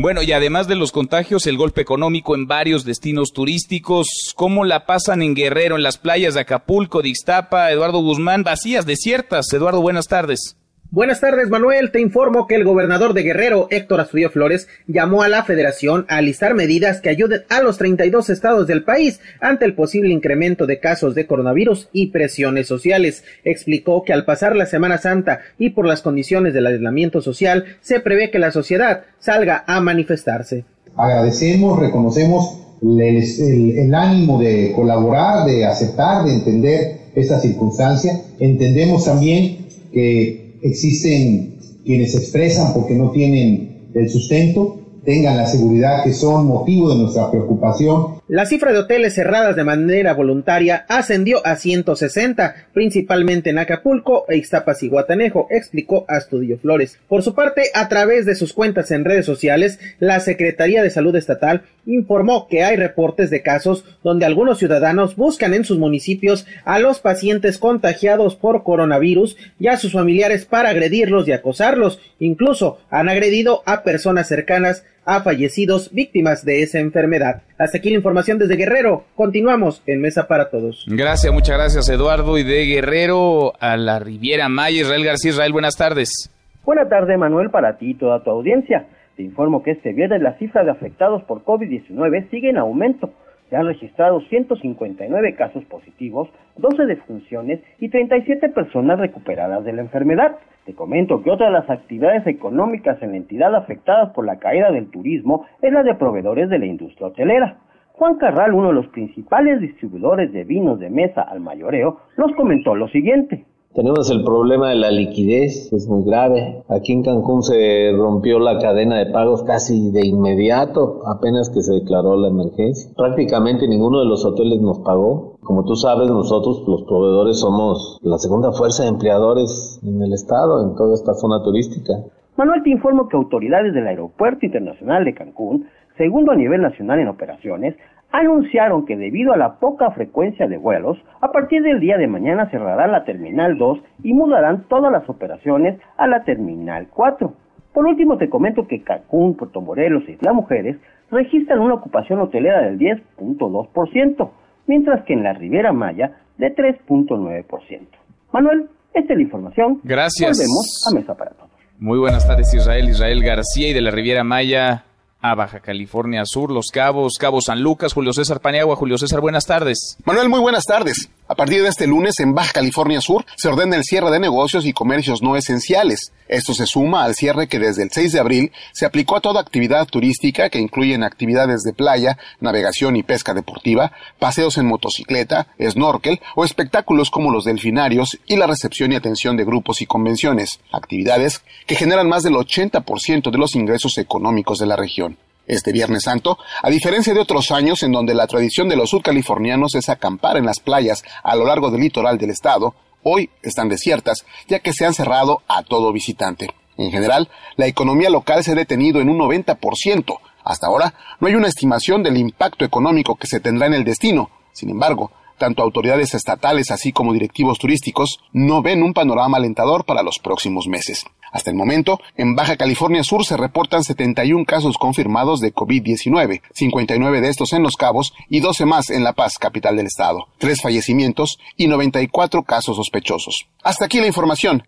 Speaker 3: Bueno, y además de los contagios, el golpe económico en varios destinos turísticos, ¿cómo la pasan en Guerrero, en las playas de Acapulco, de Ixtapa, Eduardo Guzmán, vacías, desiertas? Eduardo, buenas tardes.
Speaker 52: Buenas tardes, Manuel. Te informo que el gobernador de Guerrero, Héctor Astudillo Flores, llamó a la federación a alistar medidas que ayuden a los 32 estados del país ante el posible incremento de casos de coronavirus y presiones sociales. Explicó que al pasar la Semana Santa y por las condiciones del aislamiento social, se prevé que la sociedad salga a manifestarse.
Speaker 53: Agradecemos, reconocemos el, el ánimo de colaborar, de aceptar, de entender esta circunstancia. Entendemos también que existen quienes expresan porque no tienen el sustento, tengan la seguridad que son motivo de nuestra preocupación
Speaker 52: la cifra de hoteles cerradas de manera voluntaria ascendió a 160, principalmente en Acapulco e Ixtapas y Guatanejo, explicó Astudillo Flores. Por su parte, a través de sus cuentas en redes sociales, la Secretaría de Salud Estatal informó que hay reportes de casos donde algunos ciudadanos buscan en sus municipios a los pacientes contagiados por coronavirus y a sus familiares para agredirlos y acosarlos. Incluso han agredido a personas cercanas a fallecidos víctimas de esa enfermedad. Hasta aquí la información desde Guerrero. Continuamos en Mesa para Todos.
Speaker 3: Gracias, muchas gracias Eduardo. Y de Guerrero a la Riviera Maya, Israel García. Israel, buenas tardes.
Speaker 54: Buenas tardes, Manuel, para ti y toda tu audiencia. Te informo que este viernes la cifra de afectados por COVID-19 sigue en aumento. Se han registrado 159 casos positivos, 12 defunciones y 37 personas recuperadas de la enfermedad. Te comento que otra de las actividades económicas en la entidad afectadas por la caída del turismo es la de proveedores de la industria hotelera. Juan Carral, uno de los principales distribuidores de vinos de mesa al mayoreo, nos comentó lo siguiente.
Speaker 55: Tenemos el problema de la liquidez, es muy grave. Aquí en Cancún se rompió la cadena de pagos casi de inmediato, apenas que se declaró la emergencia. Prácticamente ninguno de los hoteles nos pagó. Como tú sabes, nosotros los proveedores somos la segunda fuerza de empleadores en el estado, en toda esta zona turística.
Speaker 54: Manuel, te informo que autoridades del Aeropuerto Internacional de Cancún, segundo a nivel nacional en operaciones, anunciaron que debido a la poca frecuencia de vuelos, a partir del día de mañana cerrarán la Terminal 2 y mudarán todas las operaciones a la Terminal 4. Por último, te comento que Cancún, Puerto Morelos y Isla Mujeres registran una ocupación hotelera del 10.2%, mientras que en la Riviera Maya de 3.9%. Manuel, esta es la información.
Speaker 3: Gracias.
Speaker 54: Volvemos a Mesa para Todos.
Speaker 3: Muy buenas tardes, Israel. Israel García y de la Riviera Maya a Baja California Sur, Los Cabos, Cabo San Lucas, Julio César Paniagua. Julio César, buenas tardes.
Speaker 56: Manuel, muy buenas tardes.
Speaker 57: A partir de este lunes, en Baja California Sur, se ordena el cierre de negocios y comercios no esenciales. Esto se suma al cierre que desde el 6 de abril se aplicó a toda actividad turística que incluyen actividades de playa, navegación y pesca deportiva, paseos en motocicleta, snorkel o espectáculos como los delfinarios y la recepción y atención de grupos y convenciones, actividades que generan más del 80% de los ingresos económicos de la región este Viernes Santo, a diferencia de otros años en donde la tradición de los sudcalifornianos es acampar en las playas a lo largo del litoral del estado, hoy están desiertas, ya que se han cerrado a todo visitante. En general, la economía local se ha detenido en un 90%. Hasta ahora, no hay una estimación del impacto económico que se tendrá en el destino. Sin embargo, tanto autoridades estatales así como directivos turísticos no ven un panorama alentador para los próximos meses. Hasta el momento, en Baja California Sur se reportan 71 casos confirmados de COVID-19, 59 de estos en Los Cabos y 12 más en La Paz, capital del estado, tres fallecimientos y 94 casos sospechosos. Hasta aquí la información.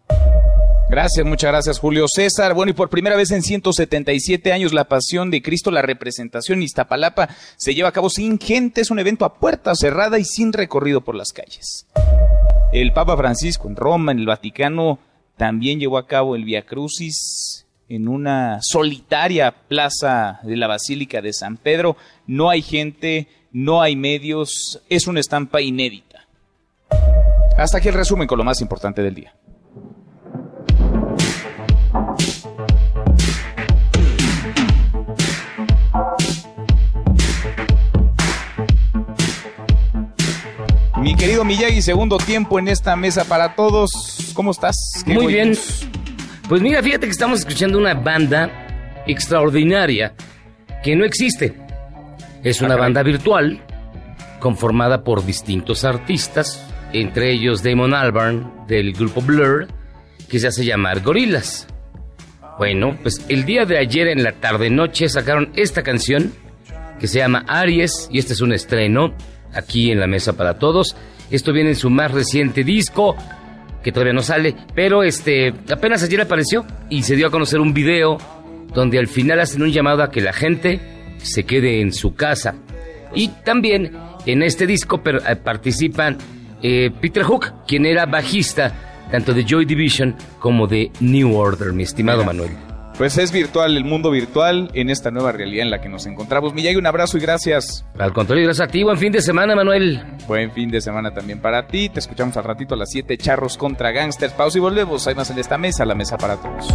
Speaker 3: Gracias, muchas gracias Julio César. Bueno, y por primera vez en 177 años la Pasión de Cristo, la representación en Iztapalapa, se lleva a cabo sin gente, es un evento a puerta cerrada y sin recorrido por las calles. El Papa Francisco en Roma, en el Vaticano, también llevó a cabo el Via Crucis en una solitaria plaza de la Basílica de San Pedro. No hay gente, no hay medios, es una estampa inédita. Hasta aquí el resumen con lo más importante del día. Querido Miyagi, segundo tiempo en esta mesa para todos. ¿Cómo estás?
Speaker 14: Muy bien. Pues mira, fíjate que estamos escuchando una banda extraordinaria que no existe. Es una ah, banda virtual conformada por distintos artistas, entre ellos Damon Albarn del grupo Blur, que se hace llamar Gorilas. Bueno, pues el día de ayer en la tarde noche sacaron esta canción que se llama Aries y este es un estreno aquí en la mesa para todos. Esto viene en su más reciente disco, que todavía no sale, pero este apenas ayer apareció y se dio a conocer un video donde al final hacen un llamado a que la gente se quede en su casa. Y también en este disco eh, participan eh, Peter Hook, quien era bajista tanto de Joy Division como de New Order, mi estimado Manuel.
Speaker 3: Pues es virtual, el mundo virtual en esta nueva realidad en la que nos encontramos. Miyagi, un abrazo y gracias.
Speaker 14: Al contrario, gracias a ti. Buen fin de semana, Manuel.
Speaker 3: Buen fin de semana también para ti. Te escuchamos al ratito a las 7 charros contra gangsters. Pausa y volvemos. Hay más en esta mesa, la mesa para todos.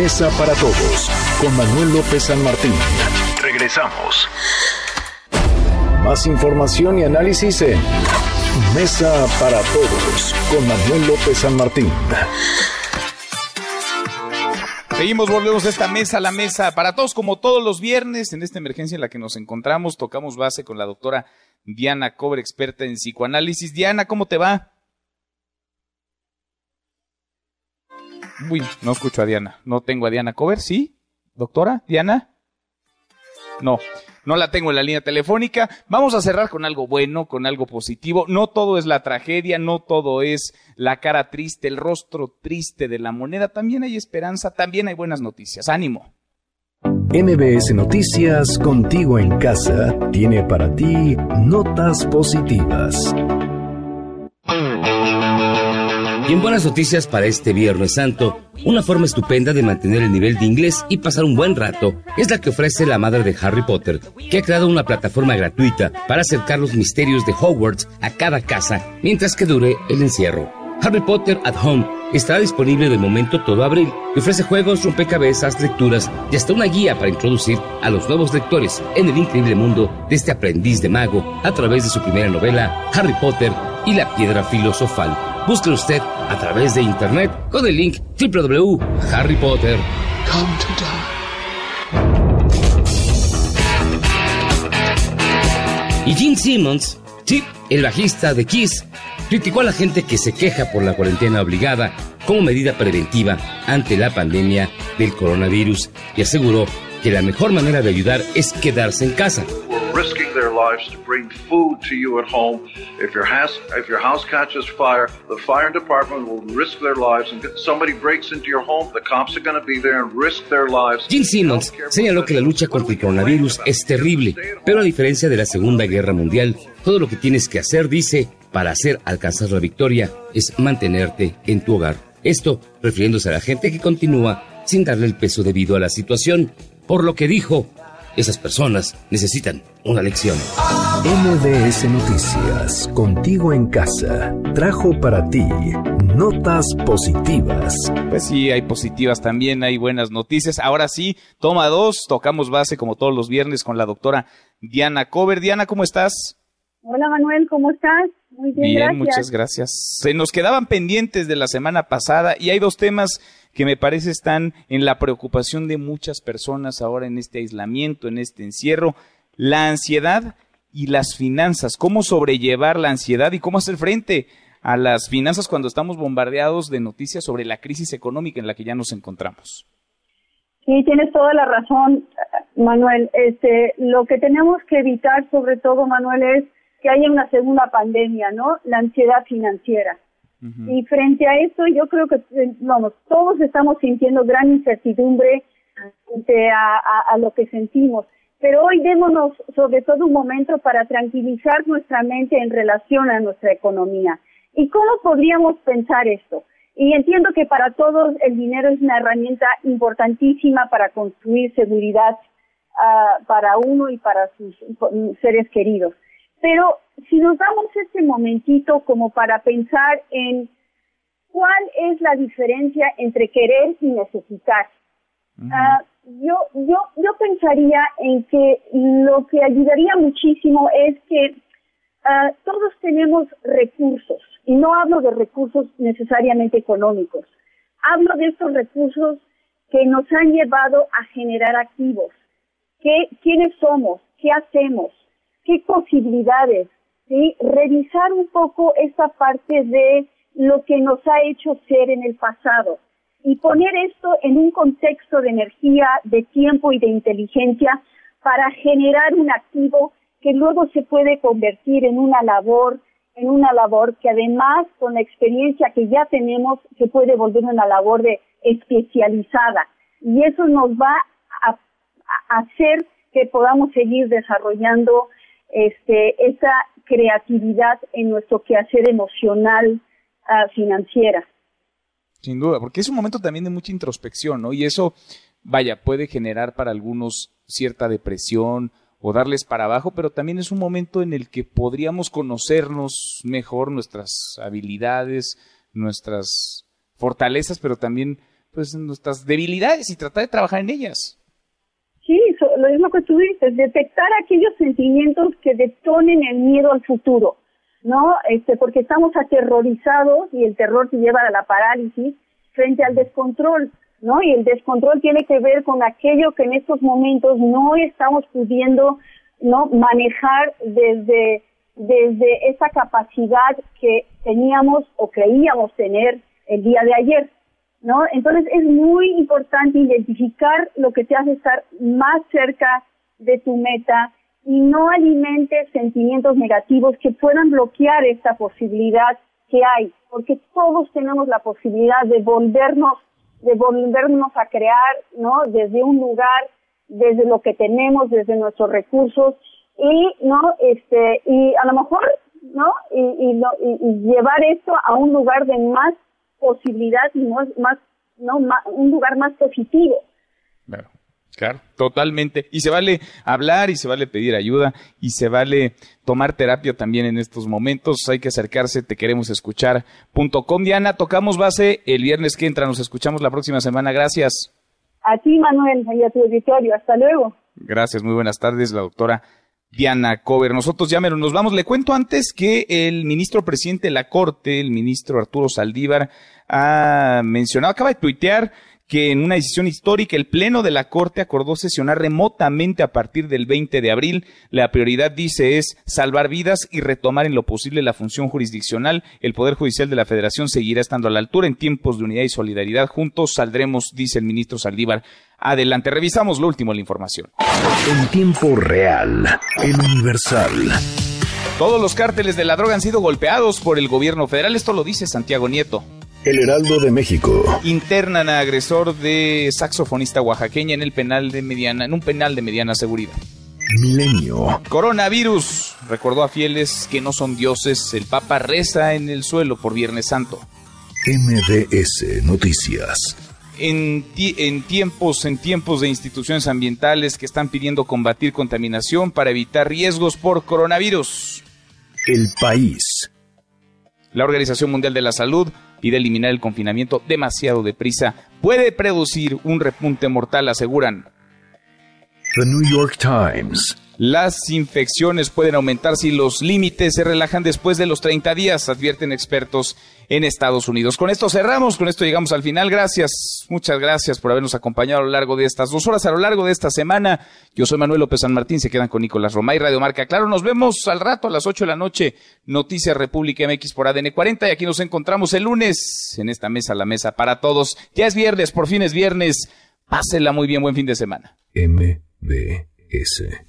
Speaker 1: Mesa para Todos con Manuel López San Martín. Regresamos. Más información y análisis en Mesa para Todos con Manuel López San Martín.
Speaker 3: Seguimos, volvemos a esta mesa, la mesa para todos, como todos los viernes, en esta emergencia en la que nos encontramos, tocamos base con la doctora Diana Cobre, experta en psicoanálisis. Diana, ¿cómo te va? Uy, no escucho a Diana. No tengo a Diana Cover, ¿sí? ¿Doctora? ¿Diana? No, no la tengo en la línea telefónica. Vamos a cerrar con algo bueno, con algo positivo. No todo es la tragedia, no todo es la cara triste, el rostro triste de la moneda. También hay esperanza, también hay buenas noticias. Ánimo.
Speaker 1: MBS Noticias, contigo en casa, tiene para ti notas positivas.
Speaker 14: Y en buenas noticias para este Viernes Santo, una forma estupenda de mantener el nivel de inglés y pasar un buen rato es la que ofrece la madre de Harry Potter, que ha creado una plataforma gratuita para acercar los misterios de Hogwarts a cada casa mientras que dure el encierro. Harry Potter at Home estará disponible de momento todo abril y ofrece juegos, rompecabezas, lecturas y hasta una guía para introducir a los nuevos lectores en el increíble mundo de este aprendiz de mago a través de su primera novela, Harry Potter y la piedra filosofal. Busque usted a través de internet con el link www.harrypotter. Y Gene Simmons, sí, el bajista de Kiss, criticó a la gente que se queja por la cuarentena obligada como medida preventiva ante la pandemia del coronavirus y aseguró que la mejor manera de ayudar es quedarse en casa.
Speaker 58: Risking their lives to bring food to you at home. If your house if your house catches fire, the fire department will risk their lives and if somebody breaks into your home, the cops are going to be there and risk their lives.
Speaker 59: Jim Simmons señaló que la lucha contra el coronavirus es terrible, pero a diferencia de la Segunda Guerra Mundial, todo lo que tienes que hacer, dice, para hacer alcanzar la victoria es mantenerte en tu hogar. Esto refiriéndose a la gente que continúa sin darle el peso debido a la situación, por lo que dijo, esas personas necesitan una lección.
Speaker 1: MBS Noticias, contigo en casa, trajo para ti notas positivas.
Speaker 3: Pues sí, hay positivas también, hay buenas noticias. Ahora sí, toma dos, tocamos base como todos los viernes con la doctora Diana Cover. Diana, ¿cómo estás?
Speaker 56: Hola Manuel, ¿cómo estás? Muy bien, bien
Speaker 3: muchas gracias. Se nos quedaban pendientes de la semana pasada y hay dos temas que me parece están en la preocupación de muchas personas ahora en este aislamiento, en este encierro, la ansiedad y las finanzas, cómo sobrellevar la ansiedad y cómo hacer frente a las finanzas cuando estamos bombardeados de noticias sobre la crisis económica en la que ya nos encontramos.
Speaker 56: Sí, tienes toda la razón, Manuel. Este, lo que tenemos que evitar, sobre todo, Manuel, es que haya una segunda pandemia, ¿no? La ansiedad financiera. Y frente a eso, yo creo que, eh, vamos, todos estamos sintiendo gran incertidumbre frente a, lo que sentimos. Pero hoy démonos sobre todo un momento para tranquilizar nuestra mente en relación a nuestra economía. ¿Y cómo podríamos pensar esto? Y entiendo que para todos el dinero es una herramienta importantísima para construir seguridad ah, para uno y para sus seres queridos. Pero si nos damos este momentito como para pensar en cuál es la diferencia entre querer y necesitar, ah, yo, yo, yo pensaría en que lo que ayudaría muchísimo es que ah, todos tenemos recursos, y no hablo de recursos necesariamente económicos, hablo de estos recursos que nos han llevado a generar activos, que, quiénes somos, qué hacemos, qué posibilidades, ¿sí? Revisar un poco esa parte de lo que nos ha hecho ser en el pasado y poner esto en un contexto de energía, de tiempo y de inteligencia para generar un activo que luego se puede convertir en una labor, en una labor que además con la experiencia que ya tenemos se puede volver una labor de especializada y eso nos va a hacer que podamos seguir desarrollando este, esa creatividad en nuestro quehacer emocional uh, financiera.
Speaker 3: Sin duda, porque es un momento también de mucha introspección, ¿no? Y eso, vaya, puede generar para algunos cierta depresión o darles para abajo, pero también es un momento en el que podríamos conocernos mejor nuestras habilidades, nuestras fortalezas, pero también pues nuestras debilidades y tratar de trabajar en ellas.
Speaker 56: Sí, lo mismo que tú dices, detectar aquellos sentimientos que detonen el miedo al futuro, ¿no? Este, porque estamos aterrorizados y el terror te lleva a la parálisis frente al descontrol, ¿no? Y el descontrol tiene que ver con aquello que en estos momentos no estamos pudiendo, ¿no? Manejar desde, desde esa capacidad que teníamos o creíamos tener el día de ayer. ¿No? Entonces es muy importante identificar lo que te hace estar más cerca de tu meta y no alimentes sentimientos negativos que puedan bloquear esta posibilidad que hay, porque todos tenemos la posibilidad de volvernos, de volvernos a crear, ¿no? Desde un lugar, desde lo que tenemos, desde nuestros recursos y, ¿no? Este, y a lo mejor, ¿no? Y, y, y llevar esto a un lugar de más posibilidad y más, más no un lugar más positivo.
Speaker 3: Claro. Claro, totalmente. Y se vale hablar y se vale pedir ayuda y se vale tomar terapia también en estos momentos. Hay que acercarse, te queremos escuchar. Punto com, Diana, tocamos base el viernes que entra. Nos escuchamos la próxima semana. Gracias.
Speaker 56: A ti, Manuel, y a tu auditorio. Hasta luego.
Speaker 3: Gracias, muy buenas tardes, la doctora Diana Cover. Nosotros ya nos vamos. Le cuento antes que el ministro presidente de la Corte, el ministro Arturo Saldívar, ha mencionado, acaba de tuitear que en una decisión histórica el Pleno de la Corte acordó sesionar remotamente a partir del 20 de abril. La prioridad, dice, es salvar vidas y retomar en lo posible la función jurisdiccional. El Poder Judicial de la Federación seguirá estando a la altura en tiempos de unidad y solidaridad. Juntos saldremos, dice el ministro Saldívar. Adelante, revisamos lo último de la información.
Speaker 1: En tiempo real, el Universal.
Speaker 3: Todos los cárteles de la droga han sido golpeados por el gobierno federal. Esto lo dice Santiago Nieto.
Speaker 1: El Heraldo de México.
Speaker 3: Internan a agresor de saxofonista oaxaqueña en el penal de mediana, en un penal de mediana seguridad.
Speaker 1: Milenio.
Speaker 3: Coronavirus. Recordó a fieles que no son dioses. El Papa reza en el suelo por Viernes Santo.
Speaker 1: MDS Noticias.
Speaker 3: En, en, tiempos, en tiempos de instituciones ambientales que están pidiendo combatir contaminación para evitar riesgos por coronavirus.
Speaker 1: El país.
Speaker 3: La Organización Mundial de la Salud pide eliminar el confinamiento demasiado deprisa. Puede producir un repunte mortal, aseguran.
Speaker 1: The New York Times.
Speaker 3: Las infecciones pueden aumentar si los límites se relajan después de los 30 días, advierten expertos en Estados Unidos. Con esto cerramos, con esto llegamos al final. Gracias, muchas gracias por habernos acompañado a lo largo de estas dos horas, a lo largo de esta semana. Yo soy Manuel López San Martín, se quedan con Nicolás Romay, Radio Marca. Claro, nos vemos al rato a las 8 de la noche, Noticias República MX por ADN 40 y aquí nos encontramos el lunes en esta mesa, la mesa para todos. Ya es viernes, por fin es viernes. Pásela muy bien, buen fin de semana.
Speaker 1: MBS